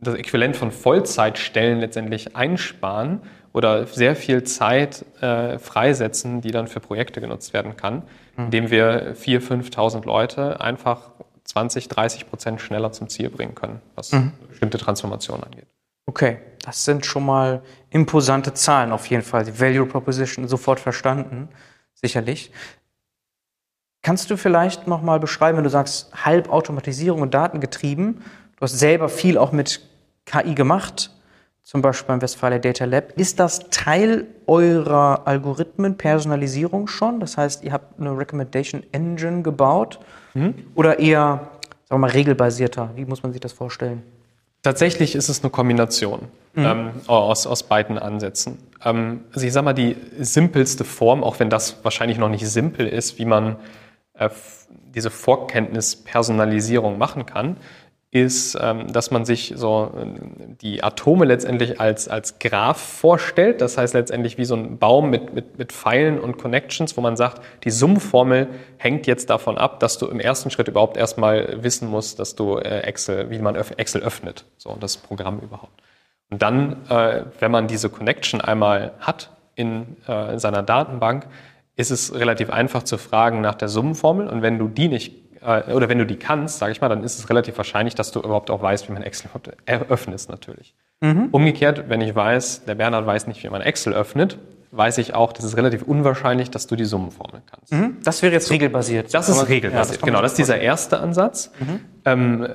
das Äquivalent von Vollzeitstellen letztendlich einsparen oder sehr viel Zeit äh, freisetzen, die dann für Projekte genutzt werden kann, mhm. indem wir 4.000, 5.000 Leute einfach 20, 30 Prozent schneller zum Ziel bringen können, was mhm. bestimmte Transformationen angeht. Okay, das sind schon mal imposante Zahlen auf jeden Fall. Die Value Proposition sofort verstanden, sicherlich. Kannst du vielleicht noch mal beschreiben, wenn du sagst Halbautomatisierung und Datengetrieben, du hast selber viel auch mit KI gemacht, zum Beispiel beim Westfalia Data Lab. Ist das Teil eurer Algorithmen-Personalisierung schon? Das heißt, ihr habt eine Recommendation Engine gebaut mhm. oder eher, sagen wir mal, regelbasierter? Wie muss man sich das vorstellen? Tatsächlich ist es eine Kombination mhm. ähm, aus, aus beiden Ansätzen. Ähm, also ich sage mal, die simpelste Form, auch wenn das wahrscheinlich noch nicht simpel ist, wie man äh, diese Vorkenntnispersonalisierung machen kann, ist, ähm, dass man sich so äh, die Atome letztendlich als, als Graph vorstellt. Das heißt letztendlich wie so ein Baum mit, mit, mit Pfeilen und Connections, wo man sagt, die Summenformel hängt jetzt davon ab, dass du im ersten Schritt überhaupt erstmal wissen musst, dass du äh, Excel, wie man Excel öffnet, so das Programm überhaupt. Und dann, äh, wenn man diese Connection einmal hat in seiner Datenbank, ist es relativ einfach zu fragen nach der Summenformel. Und wenn du die nicht äh, oder wenn du die kannst, sage ich mal, dann ist es relativ wahrscheinlich, dass du überhaupt auch weißt, wie man Excel öffnet natürlich. Mhm. Umgekehrt, wenn ich weiß, der Bernhard weiß nicht, wie man Excel öffnet, weiß ich auch, das ist relativ unwahrscheinlich, dass du die Summenformel kannst. Mhm. Das wäre jetzt regelbasiert. Das ist regelbasiert, ja, das genau. Das ist dieser erste Ansatz. Mhm. Ähm,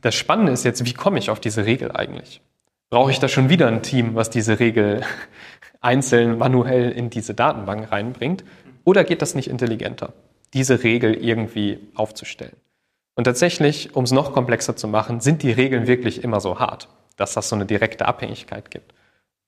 das Spannende ist jetzt, wie komme ich auf diese Regel eigentlich? Brauche ich da schon wieder ein Team, was diese Regel einzeln manuell in diese Datenbank reinbringt? Oder geht das nicht intelligenter? Diese Regel irgendwie aufzustellen. Und tatsächlich, um es noch komplexer zu machen, sind die Regeln wirklich immer so hart, dass das so eine direkte Abhängigkeit gibt?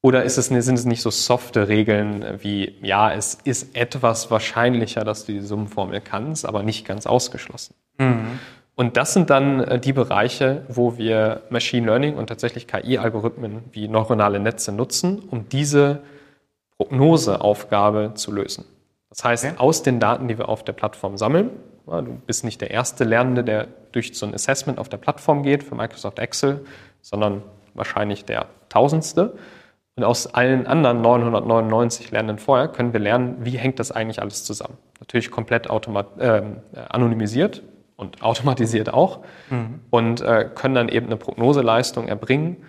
Oder es, sind es nicht so softe Regeln wie, ja, es ist etwas wahrscheinlicher, dass du die Summenformel kannst, aber nicht ganz ausgeschlossen? Mhm. Und das sind dann äh, die Bereiche, wo wir Machine Learning und tatsächlich KI-Algorithmen wie neuronale Netze nutzen, um diese Prognoseaufgabe zu lösen. Das heißt, okay. aus den Daten, die wir auf der Plattform sammeln, du bist nicht der erste Lernende, der durch so ein Assessment auf der Plattform geht für Microsoft Excel, sondern wahrscheinlich der tausendste. Und aus allen anderen 999 Lernenden vorher können wir lernen, wie hängt das eigentlich alles zusammen. Natürlich komplett äh, anonymisiert und automatisiert auch mhm. und äh, können dann eben eine Prognoseleistung erbringen.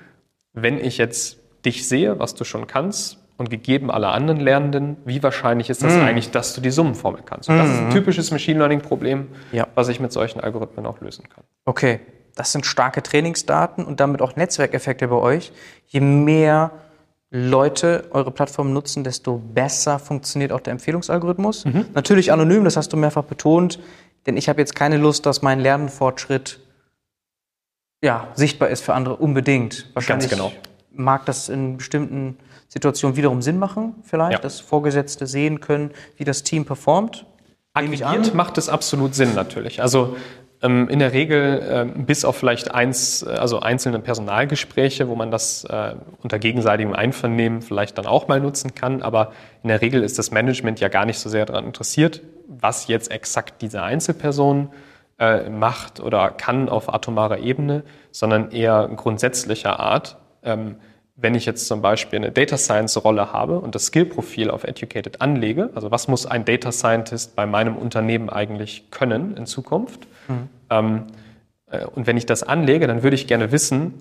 Wenn ich jetzt dich sehe, was du schon kannst, und gegeben alle anderen Lernenden, wie wahrscheinlich ist das mm. eigentlich, dass du die Summenformel kannst? Und das ist ein mhm. typisches Machine Learning-Problem, ja. was ich mit solchen Algorithmen auch lösen kann. Okay, das sind starke Trainingsdaten und damit auch Netzwerkeffekte bei euch. Je mehr Leute eure Plattform nutzen, desto besser funktioniert auch der Empfehlungsalgorithmus. Mhm. Natürlich anonym, das hast du mehrfach betont, denn ich habe jetzt keine Lust, dass mein Lernfortschritt ja, sichtbar ist für andere unbedingt. Wahrscheinlich Ganz genau mag das in bestimmten Situationen wiederum Sinn machen, vielleicht, Ja. dass Vorgesetzte sehen können, wie das Team performt. Aggregiert macht es absolut Sinn natürlich. Also ähm, in der Regel ähm, bis auf vielleicht eins, äh, also einzelne Personalgespräche, wo man das äh, unter gegenseitigem Einvernehmen vielleicht dann auch mal nutzen kann. Aber in der Regel ist das Management ja gar nicht so sehr daran interessiert, was jetzt exakt diese Einzelperson äh, macht oder kann auf atomarer Ebene, sondern eher grundsätzlicher Art. Ähm, wenn ich jetzt zum Beispiel eine Data Science Rolle habe und das Skill-Profil auf Educated anlege, also was muss ein Data Scientist bei meinem Unternehmen eigentlich können in Zukunft? Ähm, äh, und wenn ich das anlege, dann würde ich gerne wissen,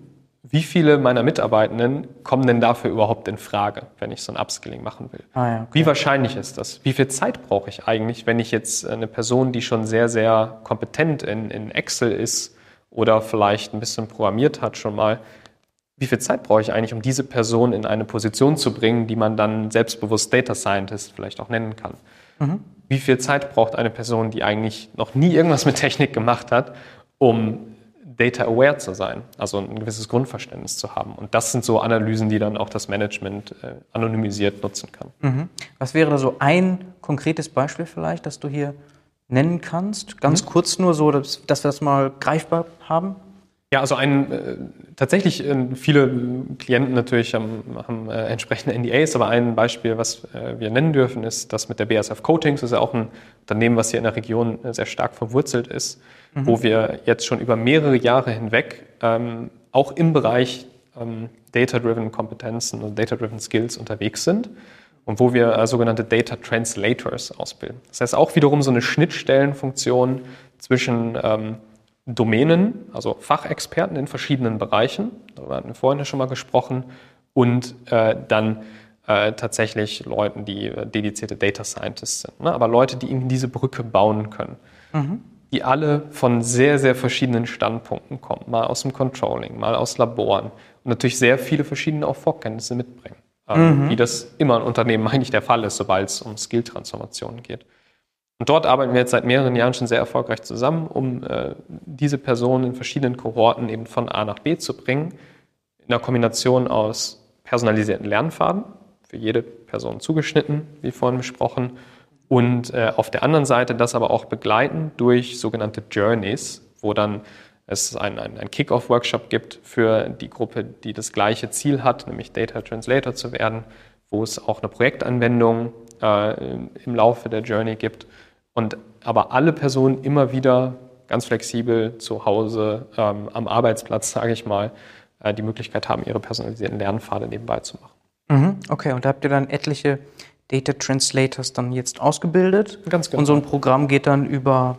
wie viele meiner Mitarbeitenden kommen denn dafür überhaupt in Frage, wenn ich so ein Upskilling machen will? Ah ja, okay. Wie wahrscheinlich ist das? Wie viel Zeit brauche ich eigentlich, wenn ich jetzt eine Person, die schon sehr, sehr kompetent in, in Excel ist oder vielleicht ein bisschen programmiert hat schon mal, wie viel Zeit brauche ich eigentlich, um diese Person in eine Position zu bringen, die man dann selbstbewusst Data Scientist vielleicht auch nennen kann? Wie viel Zeit braucht eine Person, die eigentlich noch nie irgendwas mit Technik gemacht hat, um data aware zu sein, also ein gewisses Grundverständnis zu haben? Und das sind so Analysen, die dann auch das Management äh, anonymisiert nutzen kann. Mhm. Was wäre da so ein konkretes Beispiel vielleicht, das du hier nennen kannst? Ganz kurz nur so, dass, dass wir das mal greifbar haben. Ja, also ein, äh, tatsächlich äh, viele Klienten natürlich haben, haben äh, entsprechende NDAs, aber ein Beispiel, was äh, wir nennen dürfen, ist das mit der BASF Coatings. Das ist ja auch ein Unternehmen, was hier in der Region äh, sehr stark verwurzelt ist, wo wir jetzt schon über mehrere Jahre hinweg ähm, auch im Bereich ähm, Data-Driven Kompetenzen und Data-Driven Skills unterwegs sind und wo wir äh, sogenannte Data Translators ausbilden. Das heißt auch wiederum so eine Schnittstellenfunktion zwischen ähm, Domänen, also Fachexperten in verschiedenen Bereichen, darüber hatten wir vorhin ja schon mal gesprochen, und äh, dann äh, tatsächlich Leuten, die äh, dedizierte Data Scientists sind. Ne? Aber Leute, die eben diese Brücke bauen können, die alle von sehr, sehr verschiedenen Standpunkten kommen, mal aus dem Controlling, mal aus Laboren und natürlich sehr viele verschiedene auch Vorkenntnisse mitbringen, ähm, wie das immer in Unternehmen eigentlich der Fall ist, sobald es um Skill-Transformationen geht. Und dort arbeiten wir jetzt seit mehreren Jahren schon sehr erfolgreich zusammen, um äh, diese Personen in verschiedenen Kohorten eben von A nach B zu bringen, in einer Kombination aus personalisierten Lernfaden, für jede Person zugeschnitten, wie vorhin besprochen, und äh, auf der anderen Seite das aber auch begleiten durch sogenannte Journeys, wo dann es einen ein, ein Kick-Off-Workshop gibt für die Gruppe, die das gleiche Ziel hat, nämlich Data Translator zu werden, wo es auch eine Projektanwendung äh, im Laufe der Journey gibt und aber alle Personen immer wieder ganz flexibel zu Hause ähm, am Arbeitsplatz, sage ich mal, äh, die Möglichkeit haben, ihre personalisierten Lernpfade nebenbei zu machen. Mhm. Okay, und da habt ihr dann etliche Data Translators dann jetzt ausgebildet. Ganz genau. Und so ein Programm geht dann über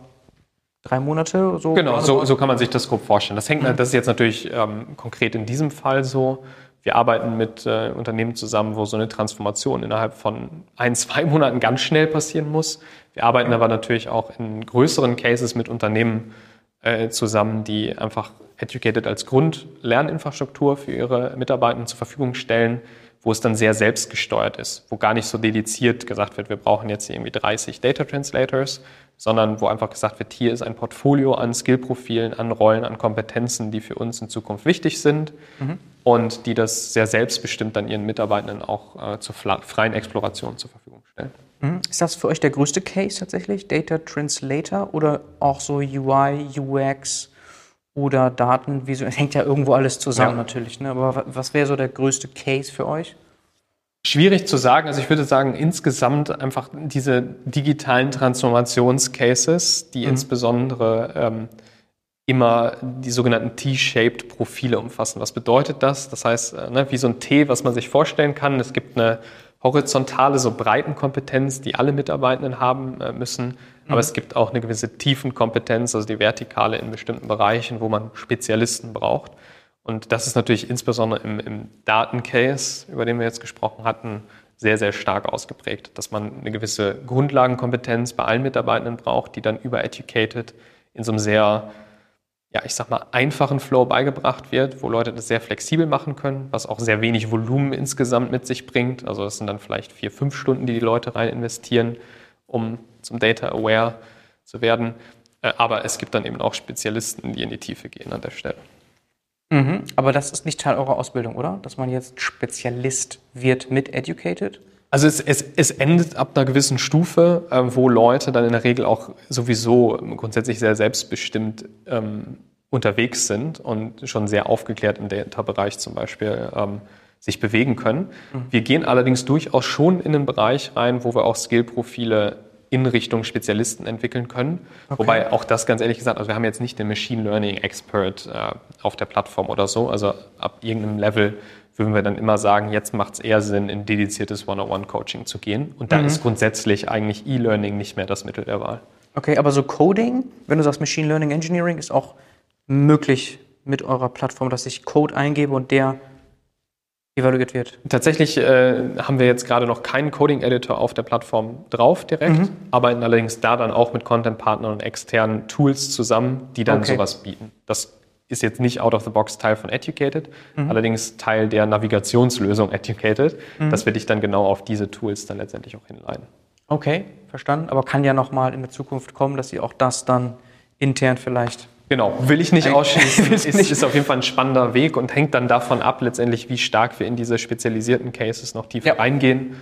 drei Monate so. Genau, so, so kann man sich das grob vorstellen. Das, hängt, das ist jetzt natürlich ähm, konkret in diesem Fall so. Wir arbeiten mit äh, Unternehmen zusammen, wo so eine Transformation innerhalb von ein, zwei Monaten ganz schnell passieren muss. Wir arbeiten aber natürlich auch in größeren Cases mit Unternehmen äh, zusammen, die einfach Educated als Grundlerninfrastruktur für ihre Mitarbeiter zur Verfügung stellen, wo es dann sehr selbstgesteuert ist, wo gar nicht so dediziert gesagt wird, wir brauchen jetzt irgendwie 30 Data Translators, sondern wo einfach gesagt wird, hier ist ein Portfolio an Skillprofilen, an Rollen, an Kompetenzen, die für uns in Zukunft wichtig sind und die das sehr selbstbestimmt dann ihren Mitarbeitenden auch äh, zur freien Exploration zur Verfügung stellen. Mhm. Ist das für euch der größte Case tatsächlich? Data Translator oder auch so UI, UX oder Datenvisual? Es hängt ja irgendwo alles zusammen Ja. natürlich, ne? aber wa- was wäre so der größte Case für euch? Schwierig zu sagen. Also ich würde sagen, insgesamt einfach diese digitalen Transformationscases, die insbesondere ähm, immer die sogenannten T-shaped Profile umfassen. Was bedeutet das? Das heißt, äh, ne, wie so ein T, was man sich vorstellen kann. Es gibt eine horizontale, so Breitenkompetenz, die alle Mitarbeitenden haben äh, müssen. Aber es gibt auch eine gewisse Tiefenkompetenz, also die vertikale in bestimmten Bereichen, wo man Spezialisten braucht. Und das ist natürlich insbesondere im, im Datencase, über den wir jetzt gesprochen hatten, sehr, sehr stark ausgeprägt, dass man eine gewisse Grundlagenkompetenz bei allen Mitarbeitenden braucht, die dann über Educated in so einem sehr, ja, ich sag mal, einfachen Flow beigebracht wird, wo Leute das sehr flexibel machen können, was auch sehr wenig Volumen insgesamt mit sich bringt. Also das sind dann vielleicht vier, fünf Stunden, die die Leute rein investieren, um zum Data Aware zu werden. Äh, Aber es gibt dann eben auch Spezialisten, die in die Tiefe gehen an der Stelle. Mhm. Aber das ist nicht Teil eurer Ausbildung, oder? Dass man jetzt Spezialist wird mit Educated? Also es, es, es endet ab einer gewissen Stufe, äh, wo Leute dann in der Regel auch sowieso grundsätzlich sehr selbstbestimmt ähm, unterwegs sind und schon sehr aufgeklärt im Data-Bereich zum Beispiel ähm, sich bewegen können. Mhm. Wir gehen allerdings durchaus schon in den Bereich rein, wo wir auch Skill-Profile in Richtung Spezialisten entwickeln können. Okay. Wobei auch das ganz ehrlich gesagt, also wir haben jetzt nicht den Machine Learning Expert äh, auf der Plattform oder so. Also ab irgendeinem Level würden wir dann immer sagen, jetzt macht es eher Sinn, in dediziertes One-on-One-Coaching zu gehen. Und da mhm. ist grundsätzlich eigentlich E-Learning nicht mehr das Mittel der Wahl. Okay, aber so Coding, wenn du sagst Machine Learning Engineering, ist auch möglich mit eurer Plattform, dass ich Code eingebe und der evaluiert wird? Tatsächlich äh, haben wir jetzt gerade noch keinen Coding-Editor auf der Plattform drauf direkt, mhm. arbeiten allerdings da dann auch mit Content-Partnern und externen Tools zusammen, die dann okay. sowas bieten. Das ist jetzt nicht out of the box Teil von Educated, mhm. allerdings Teil der Navigationslösung Educated, mhm. dass wir dich dann genau auf diese Tools dann letztendlich auch hinleiten. Okay, verstanden. Aber kann ja nochmal in der Zukunft kommen, dass ihr auch das dann intern vielleicht Genau, will ich nicht ausschließen. ist, ist auf jeden Fall ein spannender Weg und hängt dann davon ab, letztendlich, wie stark wir in diese spezialisierten Cases noch tiefer ja. reingehen.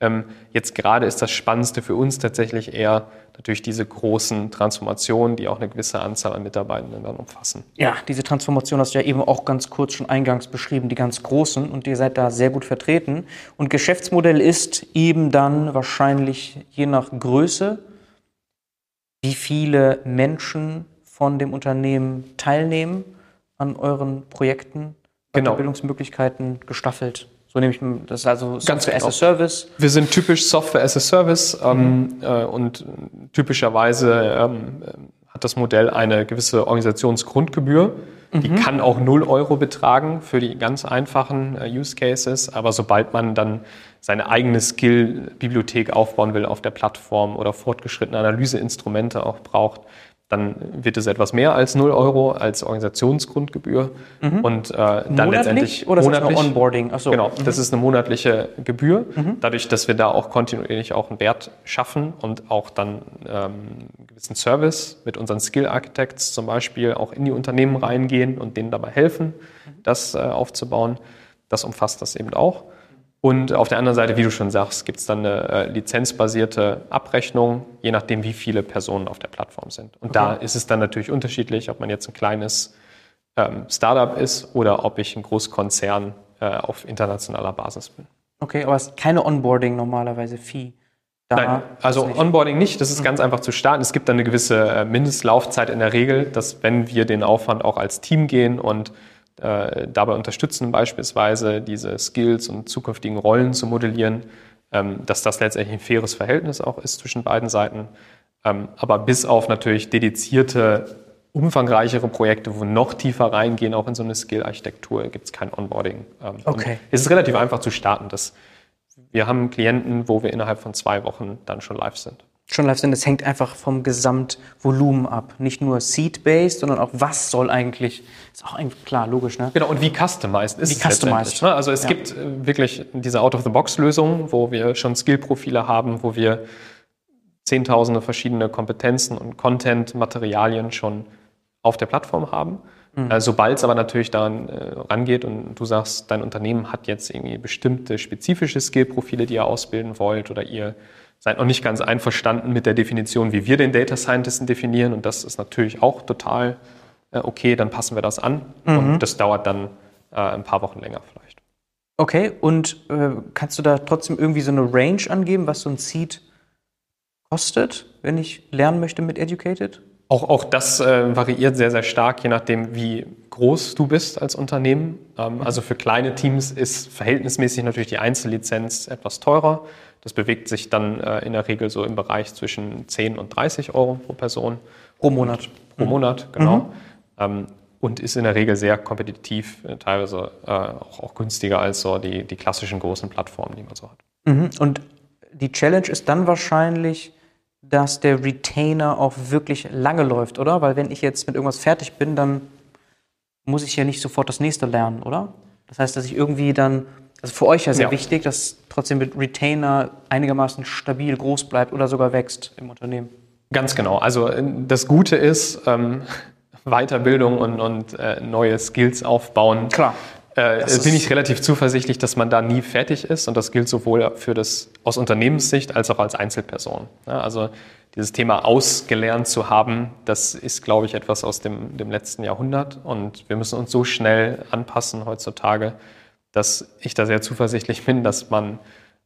Ähm, jetzt gerade ist das Spannendste für uns tatsächlich eher natürlich diese großen Transformationen, die auch eine gewisse Anzahl an Mitarbeitenden dann umfassen. Ja, diese Transformation hast du ja eben auch ganz kurz schon eingangs beschrieben, die ganz großen und ihr seid da sehr gut vertreten. Und Geschäftsmodell ist eben dann wahrscheinlich je nach Größe, wie viele Menschen von dem Unternehmen teilnehmen an euren Projekten, genau. Bildungsmöglichkeiten gestaffelt. So nehme ich das also Software as a genau. Service. Wir sind typisch Software as a Service ähm, mhm. äh, und typischerweise ähm, hat das Modell eine gewisse Organisationsgrundgebühr. Mhm. Die kann auch 0 Euro betragen für die ganz einfachen äh, Use Cases, aber sobald man dann seine eigene Skill-Bibliothek aufbauen will auf der Plattform oder fortgeschrittene Analyseinstrumente auch braucht, dann wird es etwas mehr als 0 Euro als Organisationsgrundgebühr. Mhm. Und äh, dann monatlich letztendlich oder monatlich, ist das Onboarding? Achso. Genau, mhm. das ist eine monatliche Gebühr. Mhm. Dadurch, dass wir da auch kontinuierlich auch einen Wert schaffen und auch dann ähm, einen gewissen Service mit unseren Skill Architects zum Beispiel auch in die Unternehmen reingehen und denen dabei helfen, mhm. das äh, aufzubauen. Das umfasst das eben auch. Und auf der anderen Seite, wie du schon sagst, gibt es dann eine äh, lizenzbasierte Abrechnung, je nachdem, wie viele Personen auf der Plattform sind. Und okay. da ist es dann natürlich unterschiedlich, ob man jetzt ein kleines ähm, Startup ist oder ob ich ein Großkonzern äh, auf internationaler Basis bin. Okay, aber es ist keine Onboarding normalerweise Fee. Da Nein, also nicht. Onboarding nicht, das ist mhm. ganz einfach zu starten. Es gibt dann eine gewisse äh, Mindestlaufzeit in der Regel, dass wenn wir den Aufwand auch als Team gehen und äh, dabei unterstützen, beispielsweise diese Skills und zukünftigen Rollen zu modellieren, ähm, dass das letztendlich ein faires Verhältnis auch ist zwischen beiden Seiten. Ähm, aber bis auf natürlich dedizierte, umfangreichere Projekte, wo noch tiefer reingehen, auch in so eine Skill-Architektur, gibt es kein Onboarding. Ähm, okay. Es ist relativ einfach zu starten. Das, wir haben Klienten, wo wir innerhalb von zwei Wochen dann schon live sind schon live sind, das hängt einfach vom Gesamtvolumen ab. Nicht nur Seed-based, sondern auch was soll eigentlich, ist auch eigentlich klar, logisch, ne? Genau, und wie customized ist wie es customized. Ne? Also es ja. gibt äh, wirklich diese Out-of-the-Box-Lösungen, wo wir schon Skill-Profile haben, wo wir zehntausende verschiedene Kompetenzen und Content-Materialien schon auf der Plattform haben. Mhm. Äh, Sobald es aber natürlich daran äh, rangeht und du sagst, dein Unternehmen hat jetzt irgendwie bestimmte spezifische Skill-Profile, die ihr ausbilden wollt oder ihr seid noch nicht ganz einverstanden mit der Definition, wie wir den Data Scientisten definieren. Und das ist natürlich auch total äh, okay, dann passen wir das an. Mhm. Und das dauert dann äh, ein paar Wochen länger vielleicht. Okay, und äh, kannst du da trotzdem irgendwie so eine Range angeben, was so ein Seed kostet, wenn ich lernen möchte mit Educated? Auch, auch das äh, variiert sehr, sehr stark, je nachdem, wie groß du bist als Unternehmen. Ähm, also für kleine Teams ist verhältnismäßig natürlich die Einzellizenz etwas teurer. Das bewegt sich dann äh, in der Regel so im Bereich zwischen 10 und 30 Euro pro Person. Pro Monat. Pro mhm. Monat, genau. Mhm. Ähm, und ist in der Regel sehr kompetitiv, äh, teilweise äh, auch, auch, günstiger als so die, die klassischen großen Plattformen, die man so hat. Mhm. Und die Challenge ist dann wahrscheinlich, dass der Retainer auch wirklich lange läuft, oder? Weil wenn ich jetzt mit irgendwas fertig bin, dann muss ich ja nicht sofort das nächste lernen, oder? Das heißt, dass ich irgendwie dann also für euch ja sehr ja. wichtig, dass trotzdem mit Retainer einigermaßen stabil groß bleibt oder sogar wächst im Unternehmen. Ganz genau. Also äh, das Gute ist, ähm, Weiterbildung und, und äh, neue Skills aufbauen. Klar. Äh, bin ich relativ zuversichtlich, dass man da nie fertig ist und das gilt sowohl für das aus Unternehmenssicht als auch als Einzelperson. Ja, also dieses Thema ausgelernt zu haben, das ist, glaube ich, etwas aus dem, dem letzten Jahrhundert und wir müssen uns so schnell anpassen heutzutage, dass ich da sehr zuversichtlich bin, dass man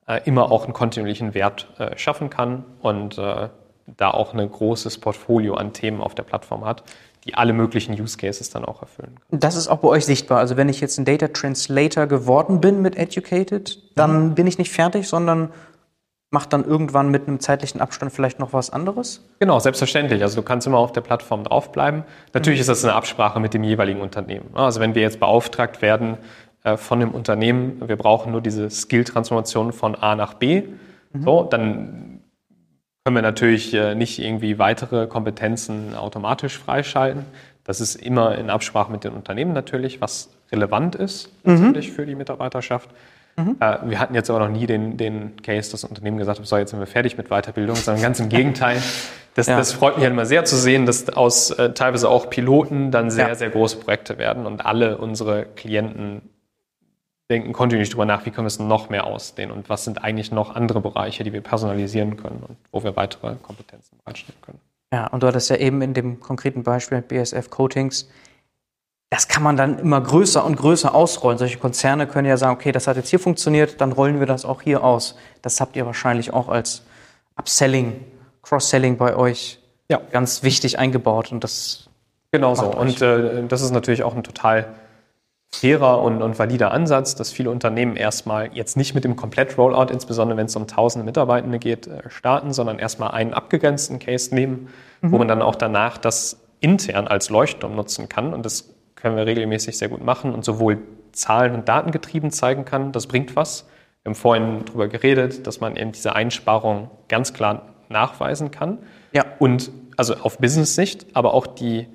äh, immer auch einen kontinuierlichen Wert äh, schaffen kann und äh, da auch ein großes Portfolio an Themen auf der Plattform hat die alle möglichen Use Cases dann auch erfüllen. Das ist auch bei euch sichtbar. Also wenn ich jetzt ein Data Translator geworden bin mit Educated, dann mhm. bin ich nicht fertig, sondern mache dann irgendwann mit einem zeitlichen Abstand vielleicht noch was anderes? Genau, selbstverständlich. Also du kannst immer auf der Plattform draufbleiben. Natürlich mhm. ist das eine Absprache mit dem jeweiligen Unternehmen. Also wenn wir jetzt beauftragt werden von dem Unternehmen, wir brauchen nur diese Skill-Transformation von A nach B, mhm. so, dann können wir natürlich äh, nicht irgendwie weitere Kompetenzen automatisch freischalten. Das ist immer in Absprache mit den Unternehmen natürlich, was relevant ist natürlich mhm. für die Mitarbeiterschaft. Mhm. Äh, wir hatten jetzt aber noch nie den, den Case, dass das Unternehmen gesagt hat, so jetzt sind wir fertig mit Weiterbildung, sondern ganz im Gegenteil. Das, ja. das freut mich halt immer sehr zu sehen, dass aus äh, teilweise auch Piloten dann sehr, ja. sehr große Projekte werden und alle unsere Klienten denken kontinuierlich darüber nach, wie können wir es noch mehr ausdehnen und was sind eigentlich noch andere Bereiche, die wir personalisieren können und wo wir weitere Kompetenzen bereitstellen können. Ja, und du hattest ja eben in dem konkreten Beispiel mit BSF Coatings, das kann man dann immer größer und größer ausrollen. Solche Konzerne können ja sagen, okay, das hat jetzt hier funktioniert, dann rollen wir das auch hier aus. Das habt ihr wahrscheinlich auch als Upselling, Cross-Selling bei euch ja. ganz wichtig eingebaut und das Genau so. Und äh, das ist natürlich auch ein total fairer und, und valider Ansatz, dass viele Unternehmen erstmal jetzt nicht mit dem Komplett-Rollout, insbesondere wenn es um tausende Mitarbeitende geht, äh, starten, sondern erstmal einen abgegrenzten Case nehmen, mhm. wo man dann auch danach das intern als Leuchtturm nutzen kann. Und das können wir regelmäßig sehr gut machen und sowohl Zahlen- und Datengetrieben zeigen kann, das bringt was. Wir haben vorhin darüber geredet, dass man eben diese Einsparung ganz klar nachweisen kann. Ja. Und also auf Business-Sicht, aber auch die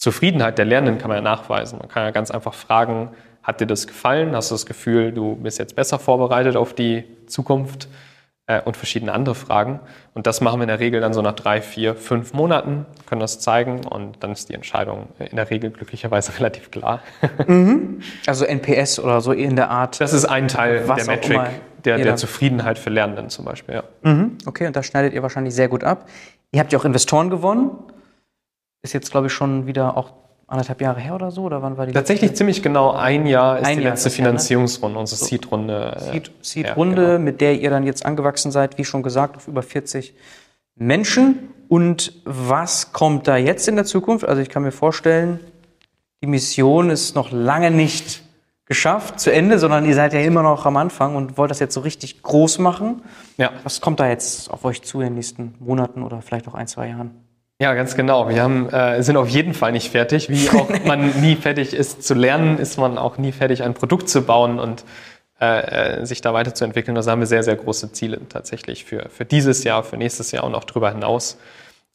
Zufriedenheit der Lernenden kann man ja nachweisen. Man kann ja ganz einfach fragen, hat dir das gefallen? Hast du das Gefühl, du bist jetzt besser vorbereitet auf die Zukunft? Äh, und verschiedene andere Fragen. Und das machen wir in der Regel dann so nach drei, vier, fünf Monaten, können das zeigen und dann ist die Entscheidung in der Regel glücklicherweise relativ klar. Mhm. Also NPS oder so in der Art. Das ist ein Teil der Metric, der, der Zufriedenheit für Lernenden zum Beispiel. Ja. Mhm. Okay, und da schneidet ihr wahrscheinlich sehr gut ab. Ihr habt ja auch Investoren gewonnen ist jetzt, glaube ich, schon wieder auch anderthalb Jahre her oder so? Oder wann war die Tatsächlich letzte? ziemlich genau ein Jahr ist ein die Jahr letzte Finanzierungsrunde, ne? unsere Seed-Runde. Seed, Seed-Runde, ja, genau. mit der ihr dann jetzt angewachsen seid, wie schon gesagt, auf über 40 Menschen. Und was kommt da jetzt in der Zukunft? Also ich kann mir vorstellen, die Mission ist noch lange nicht geschafft, zu Ende, sondern ihr seid ja immer noch am Anfang und wollt das jetzt so richtig groß machen. Ja. Was kommt da jetzt auf euch zu in den nächsten Monaten oder vielleicht auch ein, zwei Jahren? Ja, ganz genau. Wir haben, äh, sind auf jeden Fall nicht fertig. Wie auch man nie fertig ist zu lernen, ist man auch nie fertig, ein Produkt zu bauen und äh, äh sich da weiterzuentwickeln. Da haben wir sehr, sehr große Ziele tatsächlich für, für dieses Jahr, für nächstes Jahr und auch darüber hinaus.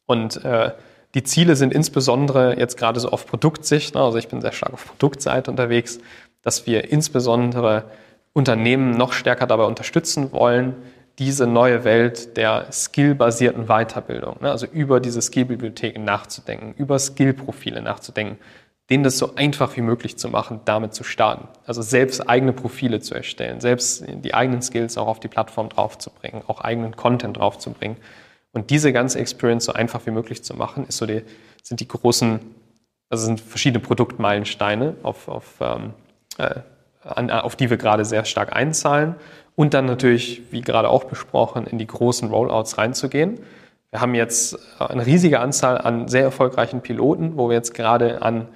Und äh, die Ziele sind insbesondere jetzt gerade so auf Produktsicht, ne, also ich bin sehr stark auf Produktseite unterwegs, dass wir insbesondere Unternehmen noch stärker dabei unterstützen wollen, diese neue Welt der skillbasierten Weiterbildung, ne? also über diese Skillbibliotheken nachzudenken, über Skillprofile nachzudenken, denen das so einfach wie möglich zu machen, damit zu starten. Also selbst eigene Profile zu erstellen, selbst die eigenen Skills auch auf die Plattform draufzubringen, auch eigenen Content draufzubringen. Und diese ganze Experience so einfach wie möglich zu machen, ist so die, sind die großen, also sind verschiedene Produktmeilensteine, auf, auf, ähm, äh, an, auf die wir gerade sehr stark einzahlen und dann natürlich, wie gerade auch besprochen, in die großen Rollouts reinzugehen. Wir haben jetzt eine riesige Anzahl an sehr erfolgreichen Piloten, wo wir jetzt gerade an,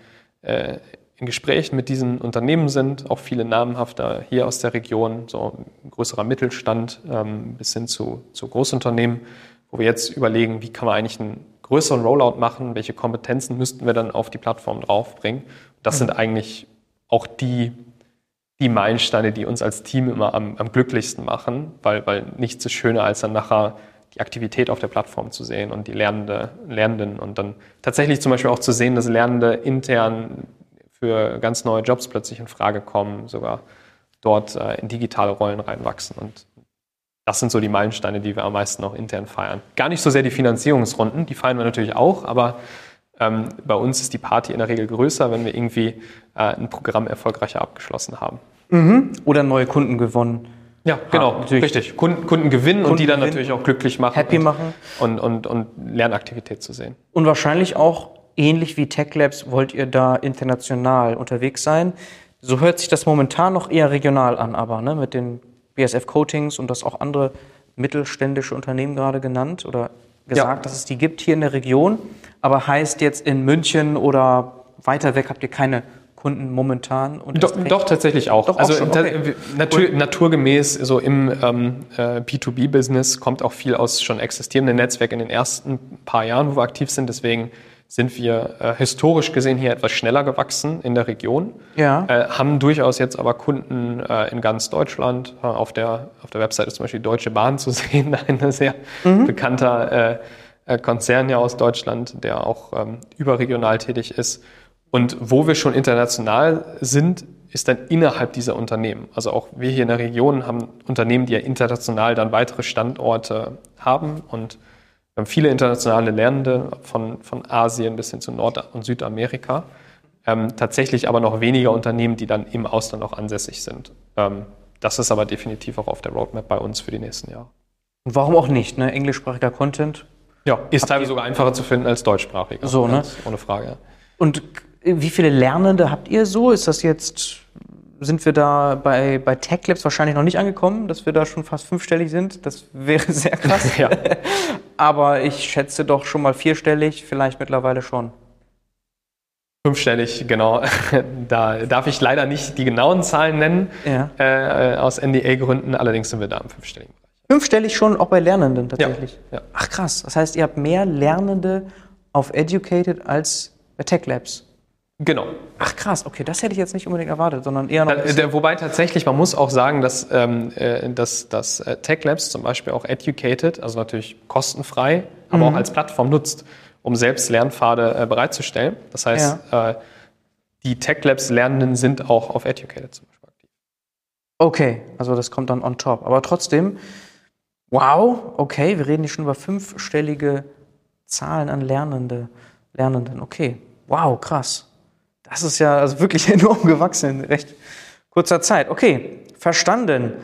äh, in Gesprächen mit diesen Unternehmen sind, auch viele namhafter hier aus der Region, so ein größerer Mittelstand ähm, bis hin zu, zu Großunternehmen, wo wir jetzt überlegen, wie kann man eigentlich einen größeren Rollout machen, welche Kompetenzen müssten wir dann auf die Plattform draufbringen. Das sind eigentlich auch die die Meilensteine, die uns als Team immer am, am glücklichsten machen, weil, weil nichts ist schöner, als dann nachher die Aktivität auf der Plattform zu sehen und die Lernende, Lernenden und dann tatsächlich zum Beispiel auch zu sehen, dass Lernende intern für ganz neue Jobs plötzlich in Frage kommen, sogar dort äh, in digitale Rollen reinwachsen. Und das sind so die Meilensteine, die wir am meisten auch intern feiern. Gar nicht so sehr die Finanzierungsrunden, die feiern wir natürlich auch, aber Ähm, bei uns ist die Party in der Regel größer, wenn wir irgendwie äh, ein Programm erfolgreicher abgeschlossen haben. Mhm. Oder neue Kunden gewonnen. Ja, genau, natürlich. richtig. Kunden, Kunden gewinnen Kunden und die dann gewinnen, natürlich auch glücklich machen. Happy und, machen. Und, und, und Lernaktivität zu sehen. Und wahrscheinlich auch ähnlich wie Tech Labs wollt ihr da international unterwegs sein. So hört sich das momentan noch eher regional an, aber ne, mit den BSF Coatings und das auch andere mittelständische Unternehmen gerade genannt oder gesagt, ja. dass es die gibt hier in der Region. Aber heißt jetzt in München oder weiter weg habt ihr keine Kunden momentan? Doch, doch, tatsächlich auch. Doch also auch okay. natur, naturgemäß so im ähm, äh, B2B-Business kommt auch viel aus schon existierenden Netzwerken in den ersten paar Jahren, wo wir aktiv sind. Deswegen sind wir äh, historisch gesehen hier etwas schneller gewachsen in der Region. Ja. Äh, haben durchaus jetzt aber Kunden äh, in ganz Deutschland. Äh, auf, der, auf der Website ist zum Beispiel Deutsche Bahn zu sehen, ein sehr mhm. bekannter äh, Konzern ja aus Deutschland, der auch ähm, überregional tätig ist. Und wo wir schon international sind, ist dann innerhalb dieser Unternehmen. Also auch wir hier in der Region haben Unternehmen, die ja international dann weitere Standorte haben und wir haben viele internationale Lernende von, von Asien bis hin zu Nord- und Südamerika. Ähm, tatsächlich aber noch weniger Unternehmen, die dann im Ausland auch ansässig sind. Ähm, das ist aber definitiv auch auf der Roadmap bei uns für die nächsten Jahre. Und warum auch nicht? Ne? Englischsprachiger Content? Ja, ist teilweise sogar einfacher zu finden als deutschsprachiger. So, ne? Ohne Frage. Und wie viele Lernende habt ihr so? Ist das jetzt, sind wir da bei, bei Tech Labs wahrscheinlich noch nicht angekommen, dass wir da schon fast fünfstellig sind? Das wäre sehr krass. ja. Aber ich schätze doch schon mal vierstellig, vielleicht mittlerweile schon. Fünfstellig, genau. Da darf ich leider nicht die genauen Zahlen nennen, ja. äh, aus NDA-Gründen. Allerdings sind wir da im fünfstelligen. Fünfstellig schon auch bei Lernenden tatsächlich? Ja. ja. Ach krass. Das heißt, ihr habt mehr Lernende auf Educated als bei Tech Labs? Genau. Ach krass, okay, das hätte ich jetzt nicht unbedingt erwartet, sondern eher noch. Da, wobei tatsächlich, man muss auch sagen, dass, ähm, äh, dass, dass äh, Tech Labs zum Beispiel auch Educated, also natürlich kostenfrei, aber mhm. auch als Plattform nutzt, um selbst Lernpfade äh, bereitzustellen. Das heißt, ja. äh, die Tech Labs Lernenden sind auch auf Educated zum Beispiel aktiv. Okay, also das kommt dann on top. Aber trotzdem, wow, okay, wir reden hier schon über fünfstellige Zahlen an Lernende, Lernenden. Okay, wow, krass. Das ist ja also wirklich enorm gewachsen in recht kurzer Zeit. Okay, verstanden.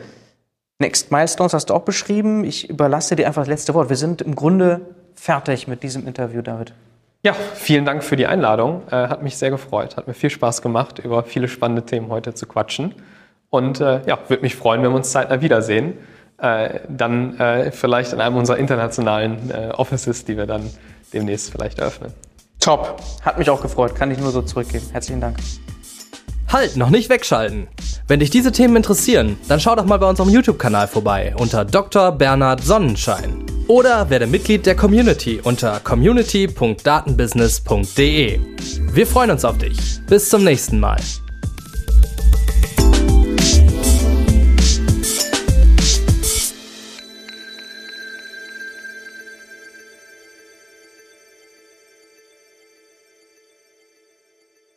Next Milestones hast du auch beschrieben. Ich überlasse dir einfach das letzte Wort. Wir sind im Grunde fertig mit diesem Interview, David. Ja, vielen Dank für die Einladung. Äh, hat mich sehr gefreut. Hat mir viel Spaß gemacht, über viele spannende Themen heute zu quatschen. Und äh, ja, würde mich freuen, wenn wir uns zeitnah wiedersehen. Äh, dann äh, vielleicht in einem unserer internationalen äh, Offices, die wir dann demnächst vielleicht eröffnen. Top. Hat mich auch gefreut. Kann ich nur so zurückgeben. Herzlichen Dank. Halt, noch nicht wegschalten. Wenn dich diese Themen interessieren, dann schau doch mal bei unserem YouTube-Kanal vorbei unter Dr. Bernhard Sonnenschein. Oder werde Mitglied der Community unter community.datenbusiness.de. Wir freuen uns auf dich. Bis zum nächsten Mal.